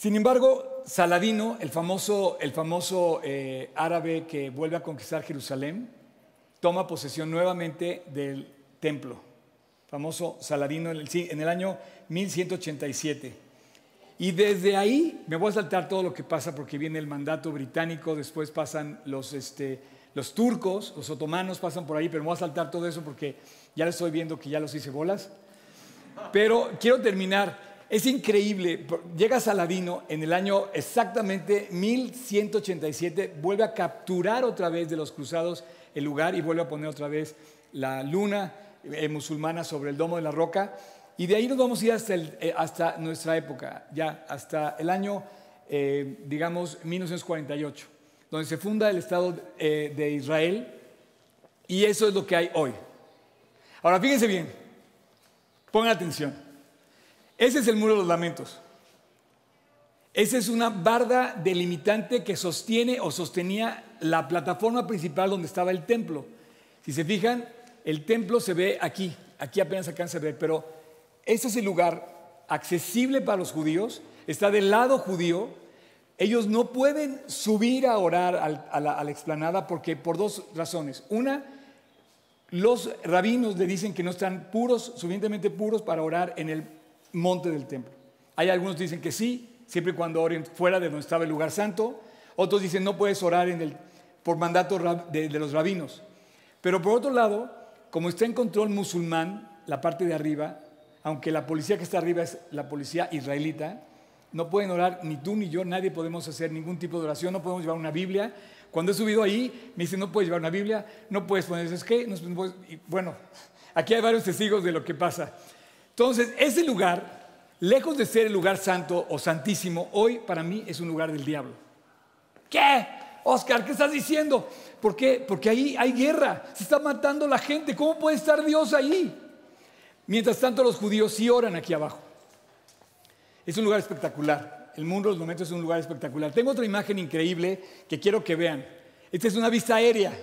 Sin embargo, Saladino, el famoso, eh, árabe que vuelve a conquistar Jerusalén, toma posesión nuevamente del templo, famoso Saladino en el, en el año 1187. Y desde ahí me voy a saltar todo lo que pasa porque viene el mandato británico, después pasan los, este, los turcos, los otomanos pasan por ahí, pero me voy a saltar todo eso porque ya les estoy viendo que ya los hice bolas. Pero quiero terminar es increíble. Llega Saladino en el año exactamente 1187, vuelve a capturar otra vez de los cruzados el lugar y vuelve a poner otra vez la luna eh, musulmana sobre el domo de la roca. Y de ahí nos vamos a ir hasta, eh, nuestra época, ya hasta el año, eh, digamos, 1948, donde se funda el Estado de Israel. Y eso es lo que hay hoy. Ahora, fíjense bien, pongan atención. Ese es el muro de los lamentos. Esa es una barda delimitante que sostiene o sostenía la plataforma principal donde estaba el templo. Si se fijan, el templo se ve aquí, aquí apenas alcanza a ver, pero ese es el lugar accesible para los judíos, está del lado judío. Ellos no pueden subir a orar a la, explanada porque por dos razones. Una, los rabinos le dicen que no están puros, suficientemente puros para orar en el monte del templo. Hay algunos que dicen que sí, siempre y cuando oren fuera de donde estaba el lugar santo. Otros dicen no puedes orar en el, por mandato de los rabinos. Pero por otro lado, como está en control musulmán, la parte de arriba, aunque la policía que está arriba es la policía israelita, no pueden orar ni tú ni yo, nadie podemos hacer ningún tipo de oración, no podemos llevar una Biblia. Cuando he subido ahí, me dicen, no puedes llevar una Biblia, no puedes poner, ¿es qué? bueno, aquí hay varios testigos de lo que pasa. Entonces, ese lugar, lejos de ser el lugar santo o santísimo, hoy para mí es un lugar del diablo. ¿Qué? Oscar, ¿qué estás diciendo? ¿Por qué? Porque ahí hay guerra, se está matando la gente. ¿Cómo puede estar Dios ahí? Mientras tanto, los judíos sí oran aquí abajo. Es un lugar espectacular. El mundo de los momentos es un lugar espectacular. Tengo otra imagen increíble que quiero que vean. Esta es una vista aérea.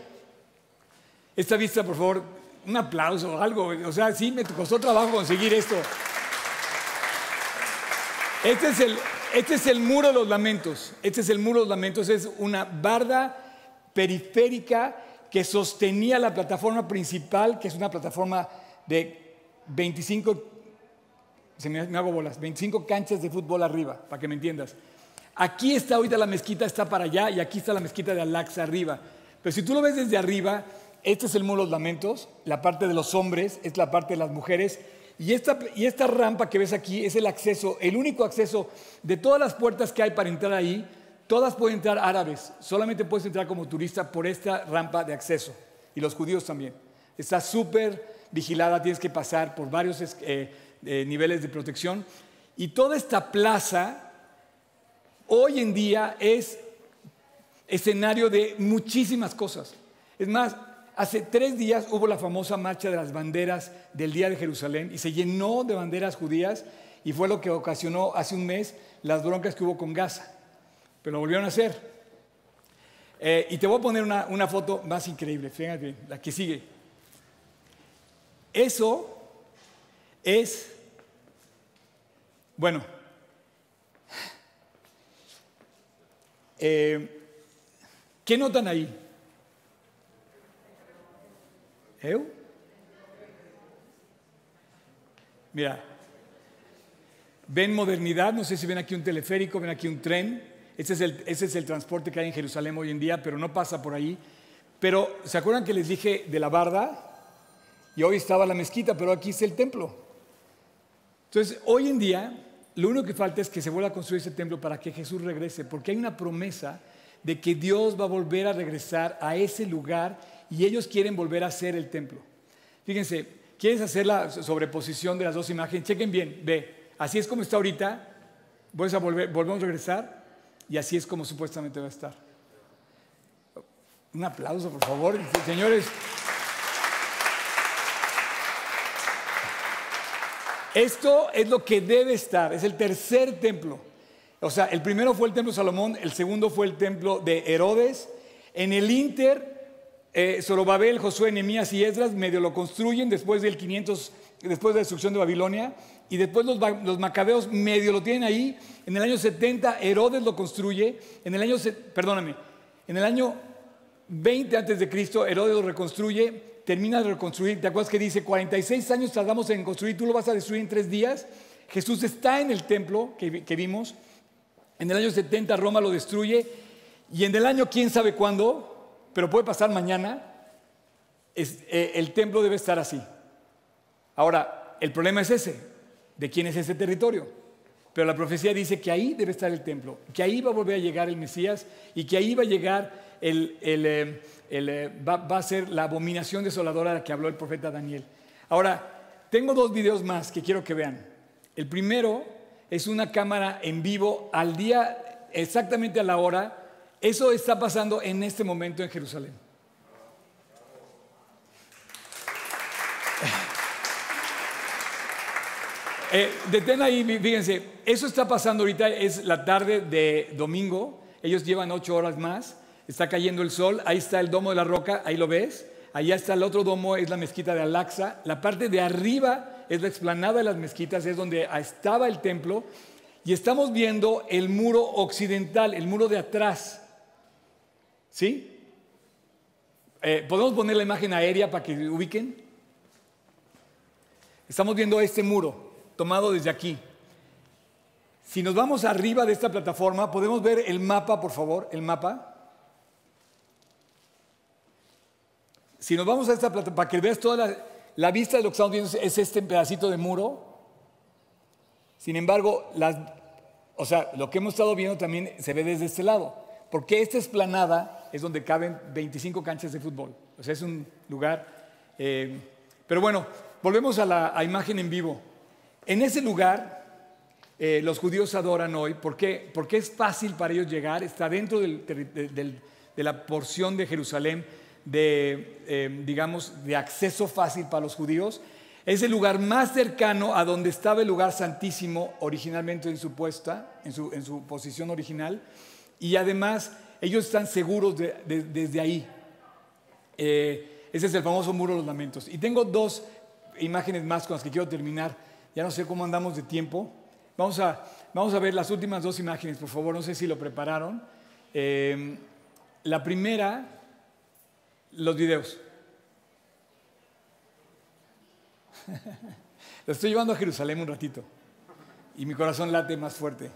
Esta vista, por favor, un aplauso o algo. O sea, sí, me costó trabajo conseguir esto. Este es el, este es el muro de los lamentos. Este es el muro de los lamentos. Es una barda periférica que sostenía la plataforma principal, que es una plataforma de 25, se me, hago bolas, 25 canchas de fútbol arriba, para que me entiendas. Aquí está ahorita la mezquita, está para allá, y aquí está la mezquita de Al-Aqsa arriba. Pero si tú lo ves desde arriba, este es el muro de los lamentos, la parte de los hombres, es la parte de las mujeres, y esta, y esta rampa que ves aquí es el acceso, el único acceso de todas las puertas que hay para entrar ahí, todas pueden entrar árabes, solamente puedes entrar como turista por esta rampa de acceso, y los judíos también. Está súper vigilada, tienes que pasar por varios eh, eh, niveles de protección. Y toda esta plaza hoy en día es escenario de muchísimas cosas. Es más, hace tres días hubo la famosa marcha de las banderas del Día de Jerusalén y se llenó de banderas judías y fue lo que ocasionó hace un mes las broncas que hubo con Gaza. Pero lo volvieron a hacer. Eh, y te voy a poner una, foto más increíble, fíjate, la que sigue. Eso es, bueno, eh, ¿qué notan ahí? ¿Eu? Mira, ven modernidad, no sé si ven aquí un teleférico, ven aquí un tren, ese es, el, ese es el transporte que hay en Jerusalén hoy en día, pero no pasa por ahí. Pero, ¿se acuerdan que les dije de la barda? Y hoy estaba la mezquita, pero aquí está el templo. Entonces, hoy en día, lo único que falta es que se vuelva a construir ese templo para que Jesús regrese, porque hay una promesa de que Dios va a volver a regresar a ese lugar y ellos quieren volver a hacer el templo. Fíjense, ¿quieres hacer la sobreposición de las dos imágenes? Chequen bien, ve, así es como está ahorita, a volver, volvemos a regresar y así es como supuestamente va a estar. Un aplauso, por favor, señores. Esto es lo que debe estar, es el tercer templo. O sea, el primero fue el templo de Salomón, el segundo fue el templo de Herodes. En el Inter, eh, Zorobabel, Josué, Nehemías y Esdras medio lo construyen después del 500, después de la destrucción de Babilonia. Y después los, los, macabeos medio lo tienen ahí. En el año 70 Herodes lo construye. En el año, perdóname, en el año 20 antes de Cristo Herodes lo reconstruye termina de reconstruir. ¿Te acuerdas que dice, 46 años tardamos en construir, tú lo vas a destruir en tres días? Jesús está en el templo que, vimos. En el año 70 Roma lo destruye. Y en el año, quién sabe cuándo, pero puede pasar mañana, eh, el templo debe estar así. Ahora, el problema es ese. ¿De quién es ese territorio? pero la profecía dice que ahí debe estar el templo, que ahí va a volver a llegar el Mesías y que ahí va a llegar el, eh, eh, va, va, a ser la abominación desoladora de la que habló el profeta Daniel. Ahora, tengo dos videos más que quiero que vean. El primero es una cámara en vivo al día, exactamente a la hora. Eso está pasando en este momento en Jerusalén. Eh, detén ahí, fíjense, eso está pasando ahorita, es la tarde de domingo, ellos llevan ocho horas más, está cayendo el sol, ahí está el domo de la roca, ahí lo ves, allá está el otro domo, es la mezquita de Al-Aqsa, la parte de arriba es la explanada de las mezquitas, es donde estaba el templo, y estamos viendo el muro occidental, el muro de atrás, ¿sí? Eh, ¿Podemos poner la imagen aérea para que ubiquen? Estamos viendo este muro tomado desde aquí. Si nos vamos arriba de esta plataforma, podemos ver el mapa, por favor, el mapa. Si nos vamos a esta plataforma, para que veas toda la, vista de lo que estamos viendo, es este pedacito de muro. Sin embargo, o sea, lo que hemos estado viendo también se ve desde este lado, porque esta esplanada es donde caben 25 canchas de fútbol. O sea, es un lugar... Eh, pero bueno, volvemos a la imagen en vivo. En ese lugar eh, los judíos adoran hoy. ¿Por qué? Porque es fácil para ellos llegar, está dentro de la porción de Jerusalén de, eh, digamos, de acceso fácil para los judíos. Es el lugar más cercano a donde estaba el lugar santísimo originalmente en su puesta, en su, posición original. Y además ellos están seguros desde ahí. Eh, ese es el famoso muro de los lamentos. Y tengo dos imágenes más con las que quiero terminar. Ya no sé cómo andamos de tiempo. Vamos a, vamos a ver las últimas dos imágenes, por favor. No sé si lo prepararon. Em, la primera, los videos. lo estoy llevando a Jerusalén un ratito y mi corazón late más fuerte.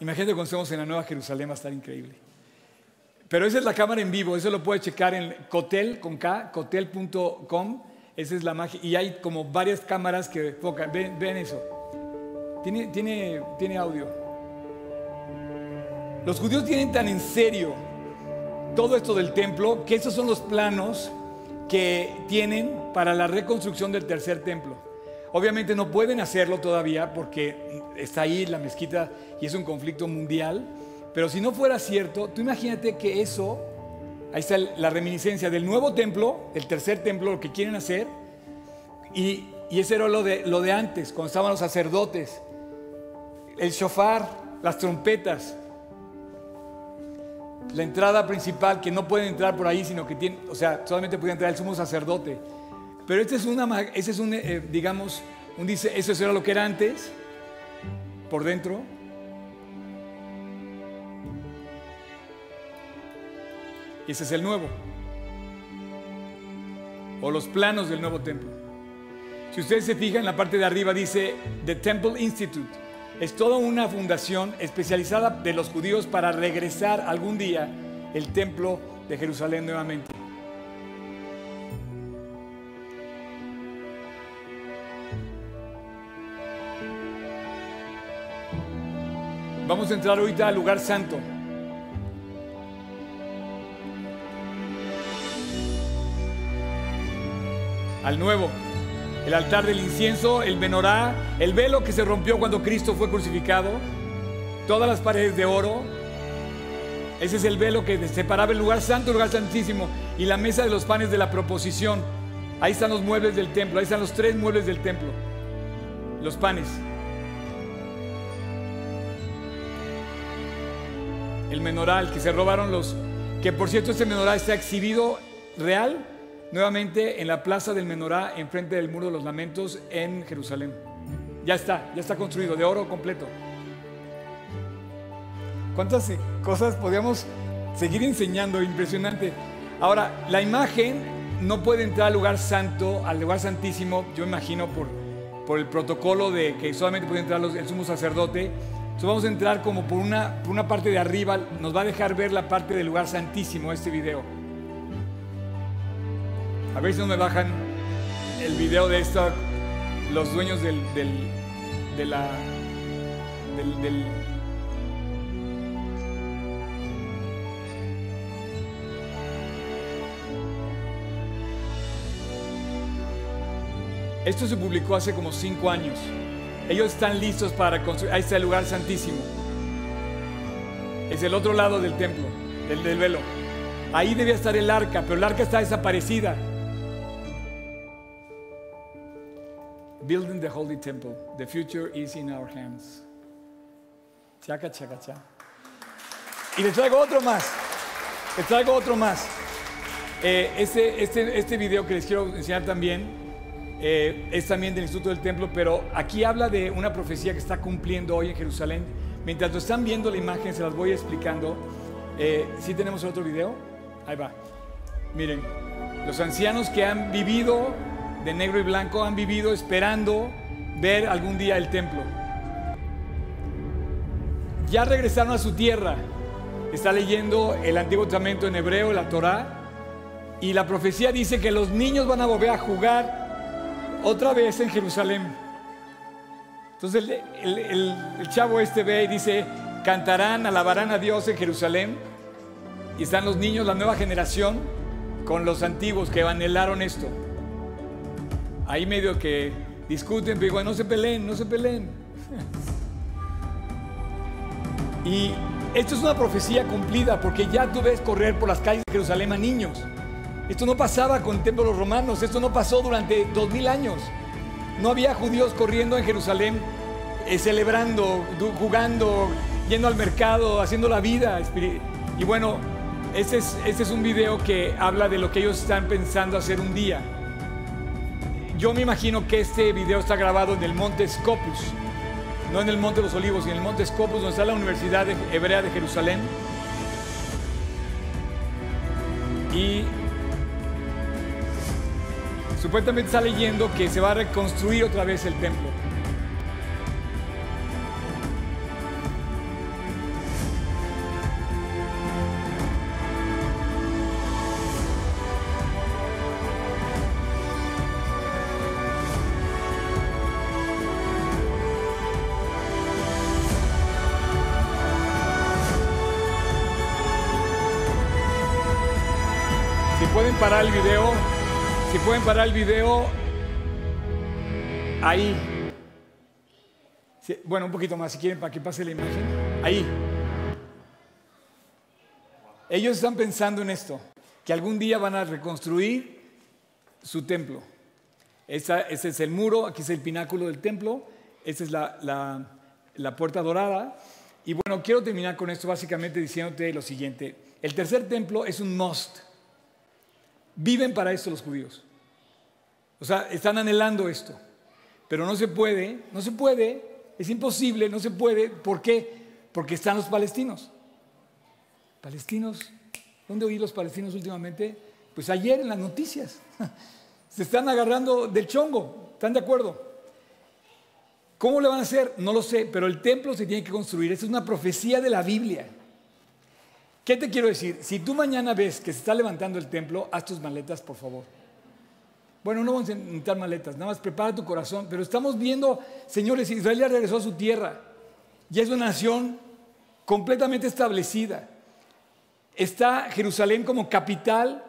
Imagínate cuando estemos en la Nueva Jerusalén, va a estar increíble. Pero esa es la cámara en vivo, eso lo puede checar en cotel, con cotel.com esa es la magia. Y hay como varias cámaras que enfocan. Ven, eso. Tiene audio. Los judíos tienen tan en serio todo esto del templo que esos son los planos que tienen para la reconstrucción del tercer templo. Obviamente no pueden hacerlo todavía porque está ahí la mezquita y es un conflicto mundial. Pero si no fuera cierto, tú imagínate que eso Ahí está la reminiscencia del nuevo templo, el tercer templo, lo que quieren hacer. Y, ese era lo de, lo de antes, cuando estaban los sacerdotes. El shofar, las trompetas. La entrada principal, que no pueden entrar por ahí, sino que tienen, o sea, solamente puede entrar el sumo sacerdote. Pero este es una, ese es un, eh, digamos, un dice, eso era lo que era antes, por dentro, Y ese es el nuevo. O los planos del nuevo templo. Si ustedes se fijan, en la parte de arriba dice The Temple Institute. Es toda una fundación especializada de los judíos para regresar algún día el templo de Jerusalén nuevamente. Vamos a entrar ahorita al lugar santo. Al nuevo. El altar del incienso, el menorá, el velo que se rompió cuando Cristo fue crucificado, todas las paredes de oro. Ese es el velo que separaba el lugar santo, el lugar santísimo, y la mesa de los panes de la proposición. Ahí están los muebles del templo, ahí están los tres muebles del templo, los panes. El menoral que se robaron los, que por cierto este menoral está exhibido real nuevamente en la plaza del Menorá, enfrente del Muro de los Lamentos en Jerusalén. Ya está, ya está construido, de oro completo. ¿Cuántas cosas podríamos seguir enseñando? Impresionante. Ahora, la imagen no puede entrar al lugar santo, al lugar santísimo, yo imagino por, por el protocolo de que solamente puede entrar el sumo sacerdote. Entonces vamos a entrar como por una, por una parte de arriba, nos va a dejar ver la parte del lugar santísimo este video. A ver si no me bajan el video de esto, los dueños del, de la, del, del Esto se publicó hace como cinco años. Ellos están listos para construir. Ahí está el lugar santísimo. Es el otro lado del templo, del, del velo. Ahí debía estar el arca, pero el arca está desaparecida. Building the Holy Temple. The future is in our hands. Chaca, chaca, chaca. Y les traigo otro más. Les traigo otro más. Eh, este, este, este video que les quiero enseñar también eh, es también del Instituto del Templo, pero aquí habla de una profecía que está cumpliendo hoy en Jerusalén. Mientras lo están viendo la imagen, se las voy explicando. Eh, ¿Sí tenemos otro video? Ahí va. Miren, los ancianos que han vivido de negro y blanco han vivido esperando ver algún día el templo. Ya regresaron a su tierra. Está leyendo el Antiguo Testamento en hebreo, la Torá, y la profecía dice que los niños van a volver a jugar otra vez en Jerusalén. Entonces el, chavo este ve y dice, cantarán, alabarán a Dios en Jerusalén. Y están los niños, la nueva generación, con los antiguos que anhelaron esto. Ahí medio que discuten, pero no se peleen, no se peleen. y esto es una profecía cumplida porque ya tú ves correr por las calles de Jerusalén a niños. Esto no pasaba con el romanos, esto no pasó durante dos mil años. No había judíos corriendo en Jerusalén, eh, celebrando, jugando, yendo al mercado, haciendo la vida. Y bueno, este es, este es un video que habla de lo que ellos están pensando hacer un día. Yo me imagino que este video está grabado en el monte Scopus, no en el monte de los olivos, sino en el monte Scopus, donde está la Universidad Hebrea de Jerusalén. Y Supuestamente está leyendo que se va a reconstruir otra vez el templo. Parar el video, si pueden parar el video, ahí. bueno, un poquito más si quieren para que pase la imagen. Ahí. Ellos están pensando en esto, que algún día van a reconstruir su templo. ese es el muro, aquí es el pináculo del templo, esta es la, la puerta dorada. Y bueno, quiero terminar con esto básicamente diciéndote lo siguiente. El tercer templo es un must. Viven para esto los judíos. O sea, están anhelando esto. Pero no se puede, no se puede, es imposible, no se puede. ¿Por qué? Porque están los palestinos. Palestinos, ¿dónde oí los palestinos últimamente? Pues ayer en las noticias. Se están agarrando del chongo, ¿están de acuerdo? ¿Cómo le van a hacer? No lo sé, pero el templo se tiene que construir. Esa es una profecía de la Biblia. ¿Qué te quiero decir? Si tú mañana ves que se está levantando el templo, haz tus maletas, por favor. Bueno, no vamos a necesitar maletas, nada más prepara tu corazón. Pero estamos viendo, señores, Israel ya regresó a su tierra. Ya es una nación completamente establecida. Está Jerusalén como capital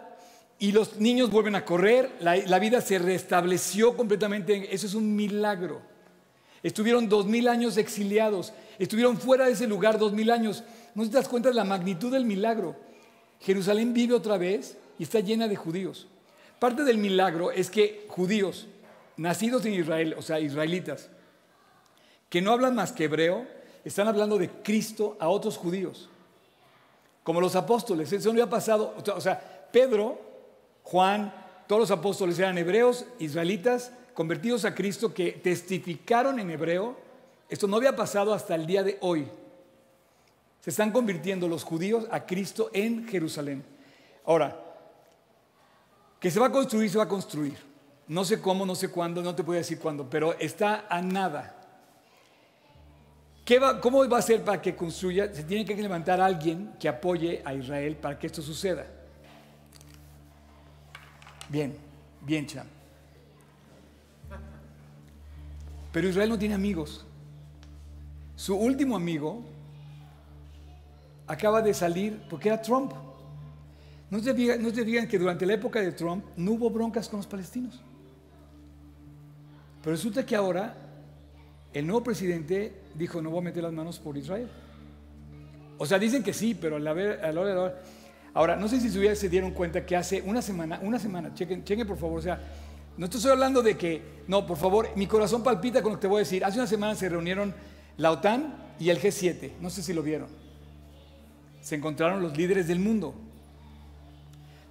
y los niños vuelven a correr. La, vida se restableció completamente. Eso es un milagro. Estuvieron dos mil años exiliados. Estuvieron fuera de ese lugar dos mil años. No te das cuenta de la magnitud del milagro. Jerusalén vive otra vez y está llena de judíos. Parte del milagro es que judíos, nacidos en Israel, o sea, israelitas, que no hablan más que hebreo, están hablando de Cristo a otros judíos. Como los apóstoles, eso no había pasado. O sea, Pedro, Juan, todos los apóstoles eran hebreos, israelitas, convertidos a Cristo, que testificaron en hebreo. Esto no había pasado hasta el día de hoy. Se están convirtiendo los judíos a Cristo en Jerusalén. Ahora, que se va a construir, se va a construir. No sé cómo, no sé cuándo, no te puedo decir cuándo, pero está a nada. ¿Cómo va a ser para que construya? Se tiene que levantar alguien que apoye a Israel para que esto suceda. Bien, bien, Cham. Pero Israel no tiene amigos. Su último amigo acaba de salir porque era Trump. No se, digan, que durante la época de Trump no hubo broncas con los palestinos. Pero resulta que ahora el nuevo presidente dijo no voy a meter las manos por Israel. O sea, dicen que sí, pero a la, hora de la hora... Ahora, no sé si se dieron cuenta que hace una semana, una semana, chequen, chequen por favor, o sea, no estoy hablando de que, no, por favor, mi corazón palpita con lo que te voy a decir. Hace una semana se reunieron la OTAN y el G7, no sé si lo vieron. Se encontraron los líderes del mundo.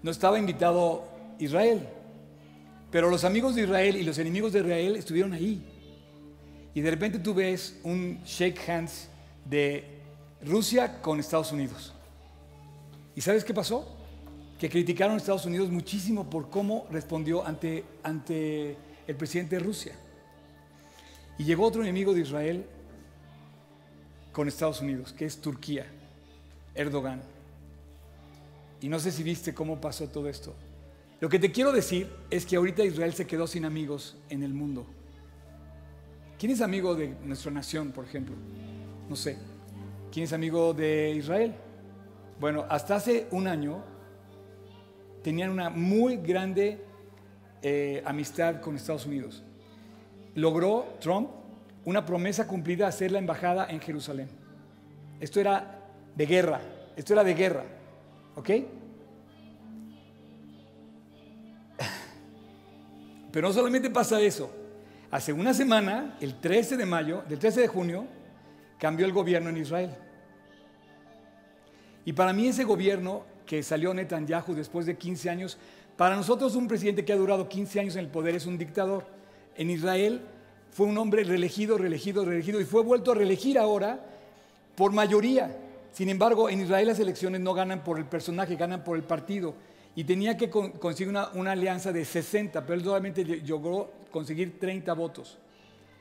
No estaba invitado Israel, pero los amigos de Israel y los enemigos de Israel estuvieron ahí. Y de repente tú ves un shake hands de Rusia con Estados Unidos. ¿Y sabes qué pasó? Que criticaron a Estados Unidos muchísimo por cómo respondió ante, ante el presidente de Rusia. Y llegó otro enemigo de Israel con Estados Unidos, que es Turquía, Erdogan. Y no sé si viste cómo pasó todo esto. Lo que te quiero decir es que ahorita Israel se quedó sin amigos en el mundo. ¿Quién es amigo de nuestra nación, por ejemplo? No sé. ¿Quién es amigo de Israel? Bueno, hasta hace un año tenían una muy grande eh, amistad con Estados Unidos. Logró Trump una promesa cumplida hacer la embajada en Jerusalén. Esto era de guerra, esto era de guerra, ¿ok? Pero no solamente pasa eso. Hace una semana, el 13 de mayo, del 13 de junio, cambió el gobierno en Israel. Y para mí ese gobierno que salió Netanyahu después de 15 años, para nosotros un presidente que ha durado 15 años en el poder es un dictador. En Israel fue un hombre reelegido, reelegido, reelegido y fue vuelto a reelegir ahora por mayoría. Sin embargo, en Israel las elecciones no ganan por el personaje, ganan por el partido y tenía que conseguir una, alianza de 60, pero él solamente logró conseguir 30 votos,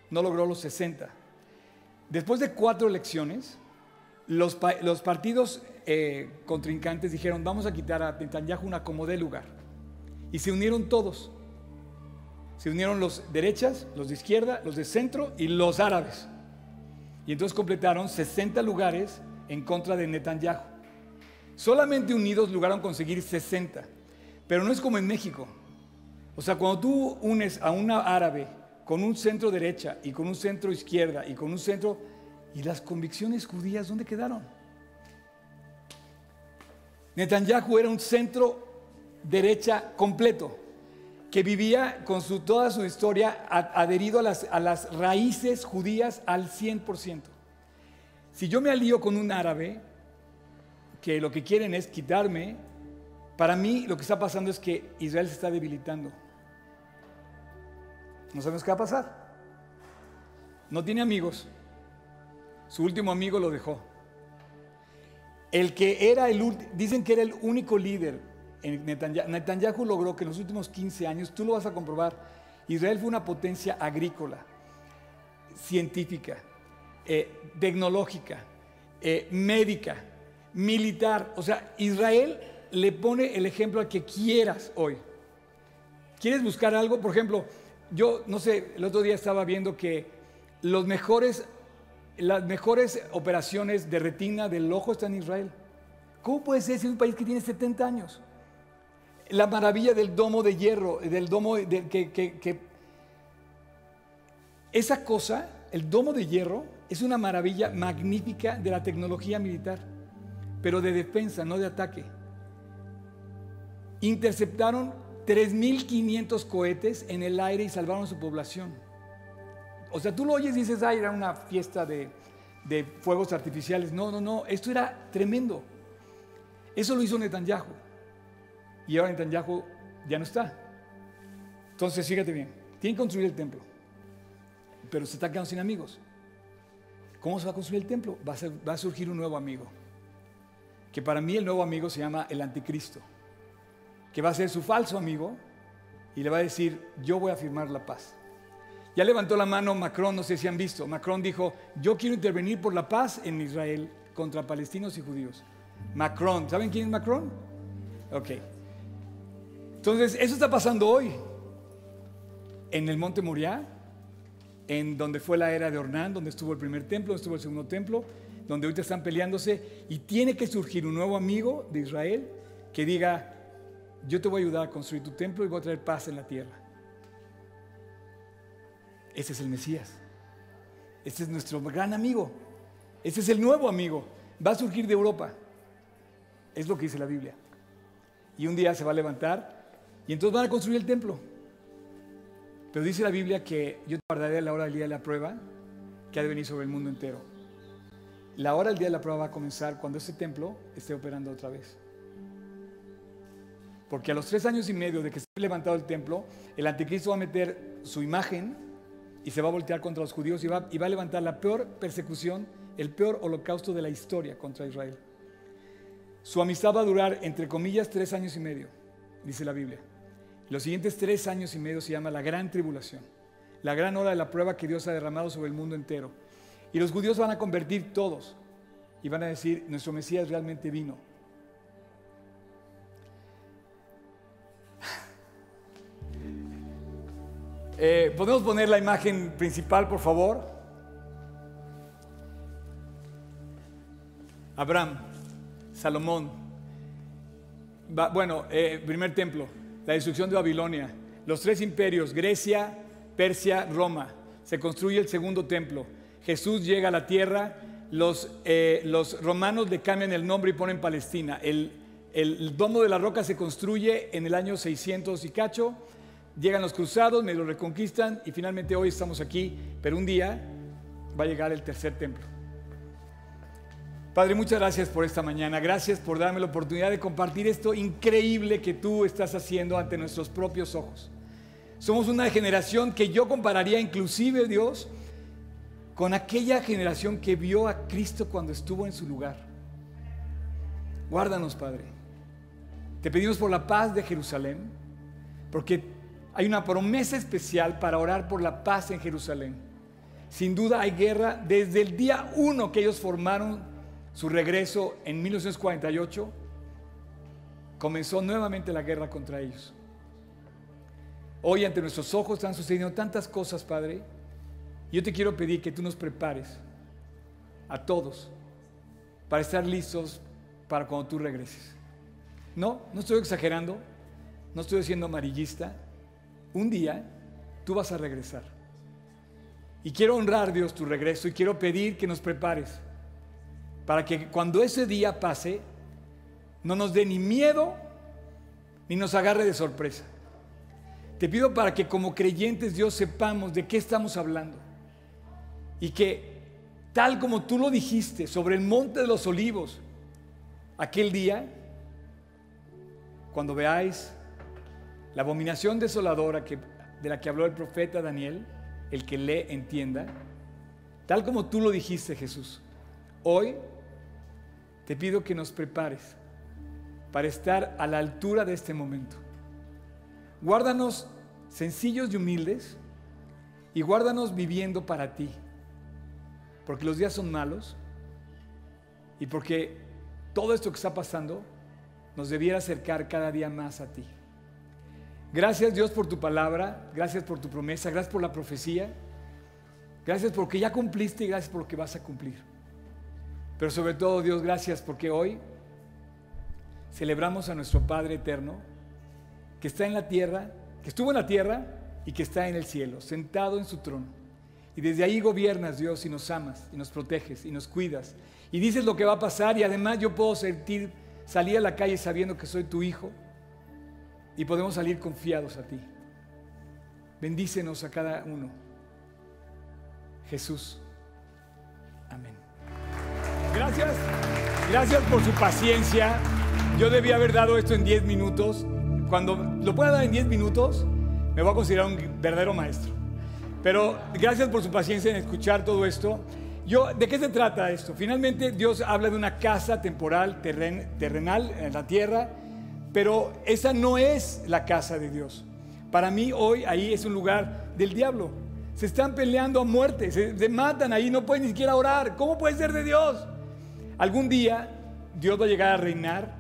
no logró los 60. Después de cuatro elecciones, los, partidos eh, contrincantes dijeron, vamos a quitar a Netanyahu una como de lugar. Y se unieron todos. Se unieron los derechas, los de izquierda, los de centro y los árabes. Y entonces completaron 60 lugares en contra de Netanyahu. Solamente unidos lograron conseguir 60. Pero no es como en México. O sea, cuando tú unes a una árabe con un centro derecha y con un centro izquierda y con un centro... ¿Y las convicciones judías dónde quedaron? Netanyahu era un centro derecha completo, que vivía con su, toda su historia adherido a las, a las raíces judías al 100%. Si yo me alío con un árabe, que lo que quieren es quitarme, para mí lo que está pasando es que Israel se está debilitando. No sabemos qué va a pasar. No tiene amigos. Su último amigo lo dejó. El que era el dicen que era el único líder Netanyahu. Netanyahu logró que en los últimos 15 años, tú lo vas a comprobar, Israel fue una potencia agrícola, científica, eh, tecnológica, eh, médica, militar. O sea, Israel le pone el ejemplo al que quieras hoy. ¿Quieres buscar algo? Por ejemplo, yo no sé, el otro día estaba viendo que los mejores, las mejores operaciones de retina del ojo están en Israel. ¿Cómo puede ser si es un país que tiene 70 años? La maravilla del domo de hierro, del domo de, que, que esa cosa, el domo de hierro, es una maravilla magnífica de la tecnología militar pero de defensa, no de ataque. Interceptaron 3.500 cohetes en el aire y salvaron su población. O sea, tú lo oyes y dices, ay, era una fiesta de, de fuegos artificiales. No, no, no, esto era tremendo. Eso lo hizo Netanyahu. Y ahora Netanyahu ya no está. Entonces, fíjate bien, tienen que construir el templo, pero se está quedando sin amigos. ¿Cómo se va a construir el templo? Va a, surgir un nuevo amigo que para mí el nuevo amigo se llama el anticristo, que va a ser su falso amigo y le va a decir, yo voy a firmar la paz. Ya levantó la mano Macron, no sé si han visto, Macron dijo, yo quiero intervenir por la paz en Israel contra palestinos y judíos. Macron, ¿saben quién es Macron? Ok. Entonces, eso está pasando hoy. En el Monte Moriah, en donde fue la era de Ornán, donde estuvo el primer templo, donde estuvo el segundo templo, donde ahorita están peleándose, y tiene que surgir un nuevo amigo de Israel que diga, yo te voy a ayudar a construir tu templo y voy a traer paz en la tierra. Ese es el Mesías. Ese es nuestro gran amigo. Ese es el nuevo amigo. Va a surgir de Europa. Es lo que dice la Biblia. Y un día se va a levantar y entonces van a construir el templo. Pero dice la Biblia que yo te guardaré la hora del día de la prueba que ha de venir sobre el mundo entero. La hora del día de la prueba va a comenzar cuando ese templo esté operando otra vez. Porque a los tres años y medio de que se ha levantado el templo, el anticristo va a meter su imagen y se va a voltear contra los judíos y va, y va a levantar la peor persecución, el peor holocausto de la historia contra Israel. Su amistad va a durar, entre comillas, tres años y medio, dice la Biblia. Los siguientes tres años y medio se llama la gran tribulación, la gran hora de la prueba que Dios ha derramado sobre el mundo entero. Y los judíos van a convertir todos y van a decir, nuestro Mesías realmente vino. Eh, ¿Podemos poner la imagen principal, por favor? Abraham. Salomón. bueno, eh, primer templo, la destrucción de Babilonia, los tres imperios, Grecia, Persia, Roma. Se construye el segundo templo. Jesús llega a la tierra, los, eh, romanos le cambian el nombre y ponen Palestina. El, el, domo de la roca se construye en el año 600 y cacho. Llegan los cruzados, me lo reconquistan y finalmente hoy estamos aquí, pero un día va a llegar el tercer templo. Padre, muchas gracias por esta mañana. Gracias por darme la oportunidad de compartir esto increíble que tú estás haciendo ante nuestros propios ojos. Somos una generación que yo compararía inclusive, Dios, con aquella generación que vio a Cristo cuando estuvo en su lugar. Guárdanos, Padre. Te pedimos por la paz de Jerusalén, porque hay una promesa especial para orar por la paz en Jerusalén. Sin duda hay guerra desde el día uno que ellos formaron su regreso en 1948, comenzó nuevamente la guerra contra ellos. Hoy ante nuestros ojos están sucediendo tantas cosas, Padre. Yo te quiero pedir que tú nos prepares a todos para estar listos para cuando tú regreses. No, no estoy exagerando, no estoy siendo amarillista. Un día tú vas a regresar. Y quiero honrar, Dios, tu regreso y quiero pedir que nos prepares para que cuando ese día pase, no nos dé ni miedo ni nos agarre de sorpresa. Te pido para que como creyentes Dios sepamos de qué estamos hablando y que tal como tú lo dijiste sobre el monte de los olivos, aquel día, cuando veáis la abominación desoladora que, de la que habló el profeta Daniel, el que lee entienda, tal como tú lo dijiste Jesús, hoy te pido que nos prepares para estar a la altura de este momento. Guárdanos sencillos y humildes y guárdanos viviendo para ti, porque los días son malos y porque todo esto que está pasando nos debiera acercar cada día más a ti. Gracias Dios por tu palabra, gracias por tu promesa, gracias por la profecía, gracias porque ya cumpliste y gracias por lo que vas a cumplir. Pero sobre todo, Dios, gracias porque hoy celebramos a nuestro Padre eterno, que está en la tierra, que estuvo en la tierra y que está en el cielo, sentado en su trono. Y desde ahí gobiernas, Dios, y nos amas, y nos proteges, y nos cuidas. Y dices lo que va a pasar, y además yo puedo sentir, salir a la calle sabiendo que soy tu hijo, y podemos salir confiados a ti. Bendícenos a cada uno. Jesús. Gracias. Gracias por su paciencia. Yo debía haber dado esto en 10 minutos. Cuando lo pueda dar en 10 minutos, me voy a considerar un verdadero maestro. Pero gracias por su paciencia en escuchar todo esto. Yo, ¿De qué se trata esto? Finalmente Dios habla de una casa temporal, terrenal en la tierra, pero esa no es la casa de Dios. Para mí hoy ahí es un lugar del diablo. Se están peleando a muerte, se, se matan ahí, no pueden ni siquiera orar. ¿Cómo puede ser de Dios? Algún día Dios va a llegar a reinar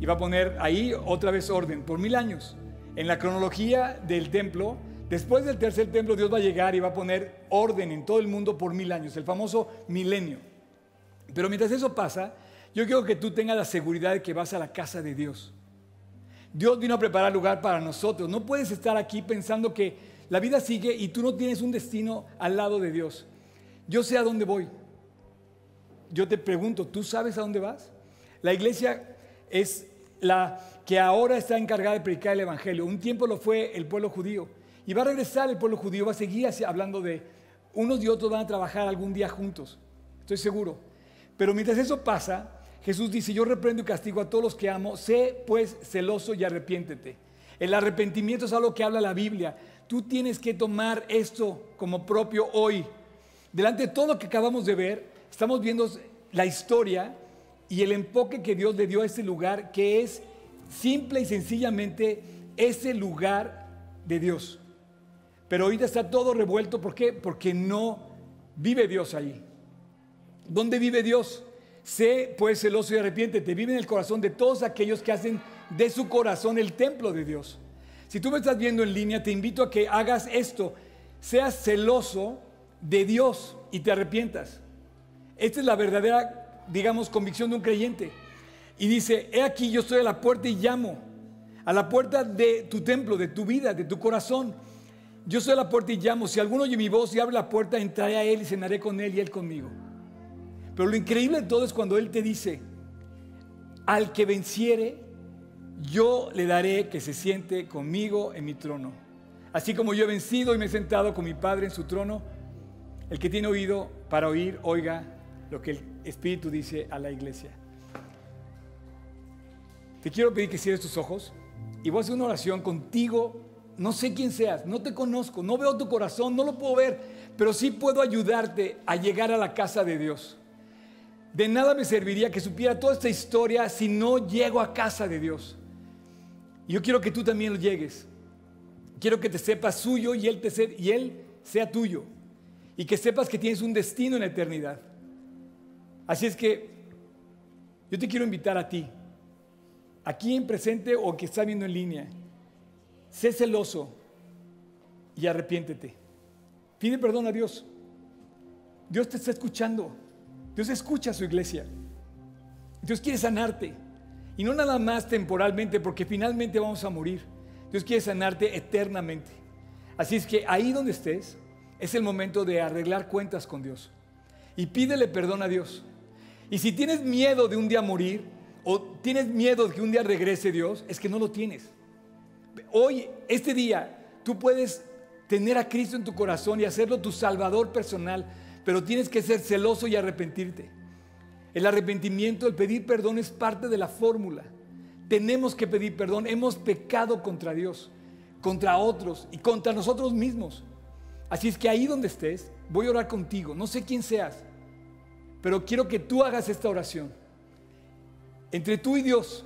y va a poner ahí otra vez orden por mil años. En la cronología del templo Después del tercer templo, Dios va a llegar y va a poner orden en todo el mundo por mil años, el famoso milenio. Pero mientras eso pasa, yo quiero que tú tengas la seguridad de que vas a la casa de Dios. Dios vino a preparar lugar para nosotros. No puedes estar aquí pensando que la vida sigue y tú no tienes un destino al lado de Dios. Yo sé a dónde voy. Yo te pregunto, ¿tú sabes a dónde vas? La iglesia es la que ahora está encargada de predicar el Evangelio. Un tiempo lo fue el pueblo judío. Y va a regresar el pueblo judío, va a seguir hablando de unos y otros van a trabajar algún día juntos. Estoy seguro. Pero mientras eso pasa, Jesús dice, yo reprendo y castigo a todos los que amo, sé pues celoso y arrepiéntete. El arrepentimiento es algo que habla la Biblia. Tú tienes que tomar esto como propio hoy. Delante de todo lo que acabamos de ver, estamos viendo la historia y el enfoque que Dios le dio a este lugar, que es simple y sencillamente ese lugar de Dios. Pero ahorita está todo revuelto, ¿por qué? Porque no vive Dios ahí. ¿Dónde vive Dios? Sé pues celoso y arrepiéntete. Vive en el corazón de todos aquellos que hacen de su corazón el templo de Dios. Si tú me estás viendo en línea, te invito a que hagas esto. Seas celoso de Dios y te arrepientas. Esta es la verdadera, digamos, convicción de un creyente. Y dice, he aquí yo estoy a la puerta y llamo. A la puerta de tu templo, de tu vida, de tu corazón. Yo soy la puerta y llamo. Si alguno oye mi voz y abre la puerta, entraré a él y cenaré con él y él conmigo. Pero lo increíble de todo es cuando él te dice, al que venciere, yo le daré que se siente conmigo en mi trono. Así como yo he vencido y me he sentado con mi Padre en su trono, el que tiene oído para oír, oiga lo que el Espíritu dice a la iglesia. Te quiero pedir que cierres tus ojos y voy a hacer una oración contigo no sé quién seas, no te conozco, no veo tu corazón, no lo puedo ver, pero sí puedo ayudarte a llegar a la casa de Dios. De nada me serviría que supiera toda esta historia si no llego a casa de Dios. Yo quiero que tú también lo llegues. Quiero que te sepas suyo y él, te y él sea tuyo. Y que sepas que tienes un destino en la eternidad. Así es que yo te quiero invitar a ti, aquí en presente o que está viendo en línea sé celoso y arrepiéntete. Pide perdón a Dios. Dios te está escuchando. Dios escucha a su iglesia. Dios quiere sanarte. Y no nada más temporalmente, porque finalmente vamos a morir. Dios quiere sanarte eternamente. Así es que ahí donde estés, es el momento de arreglar cuentas con Dios. Y pídele perdón a Dios. Y si tienes miedo de un día morir, o tienes miedo de que un día regrese Dios, es que no lo tienes. Hoy, este día, tú puedes tener a Cristo en tu corazón y hacerlo tu salvador personal, pero tienes que ser celoso y arrepentirte. El arrepentimiento, el pedir perdón es parte de la fórmula. Tenemos que pedir perdón. Hemos pecado contra Dios, contra otros y contra nosotros mismos. Así es que ahí donde estés, voy a orar contigo. No sé quién seas, pero quiero que tú hagas esta oración. Entre tú y Dios,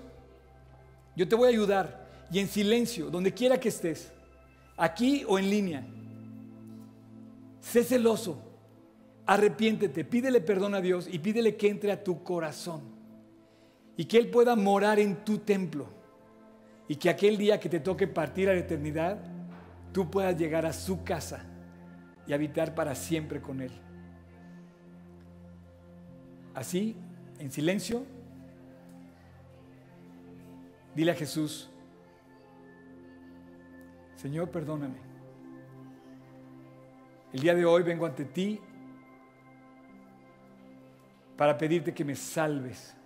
yo te voy a ayudar y en silencio, donde quiera que estés, aquí o en línea. Sé celoso, arrepiéntete, pídele perdón a Dios y pídele que entre a tu corazón y que Él pueda morar en tu templo y que aquel día que te toque partir a la eternidad, tú puedas llegar a su casa y habitar para siempre con Él. Así, en silencio, dile a Jesús, Señor, perdóname. El día de hoy vengo ante ti para pedirte que me salves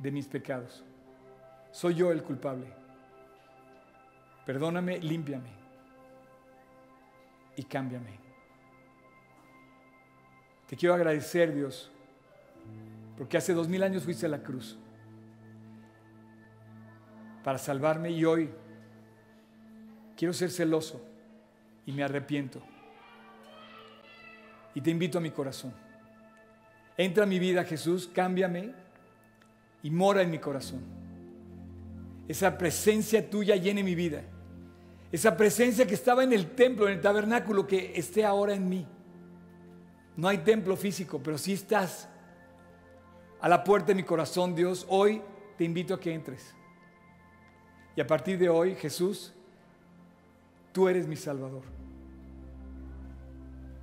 de mis pecados. Soy yo el culpable. Perdóname, límpiame y cámbiame. Te quiero agradecer, Dios, porque hace dos mil años fuiste a la cruz para salvarme y hoy quiero ser celoso y me arrepiento. Y te invito a mi corazón. Entra a mi vida, Jesús, cámbiame y mora en mi corazón. Esa presencia tuya llene mi vida. Esa presencia que estaba en el templo, en el tabernáculo, que esté ahora en mí. No hay templo físico, pero si estás a la puerta de mi corazón, Dios. Hoy te invito a que entres. Y a partir de hoy, Jesús, tú eres mi Salvador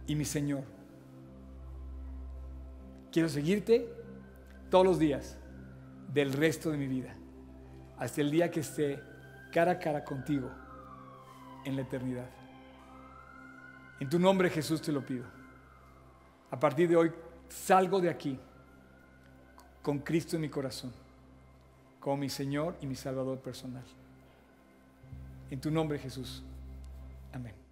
y mi Señor. Quiero seguirte todos los días del resto de mi vida, hasta el día que esté cara a cara contigo en la eternidad. En tu nombre Jesús te lo pido. A partir de hoy salgo de aquí con Cristo en mi corazón, como mi Señor y mi Salvador personal. En tu nombre Jesús. Amén.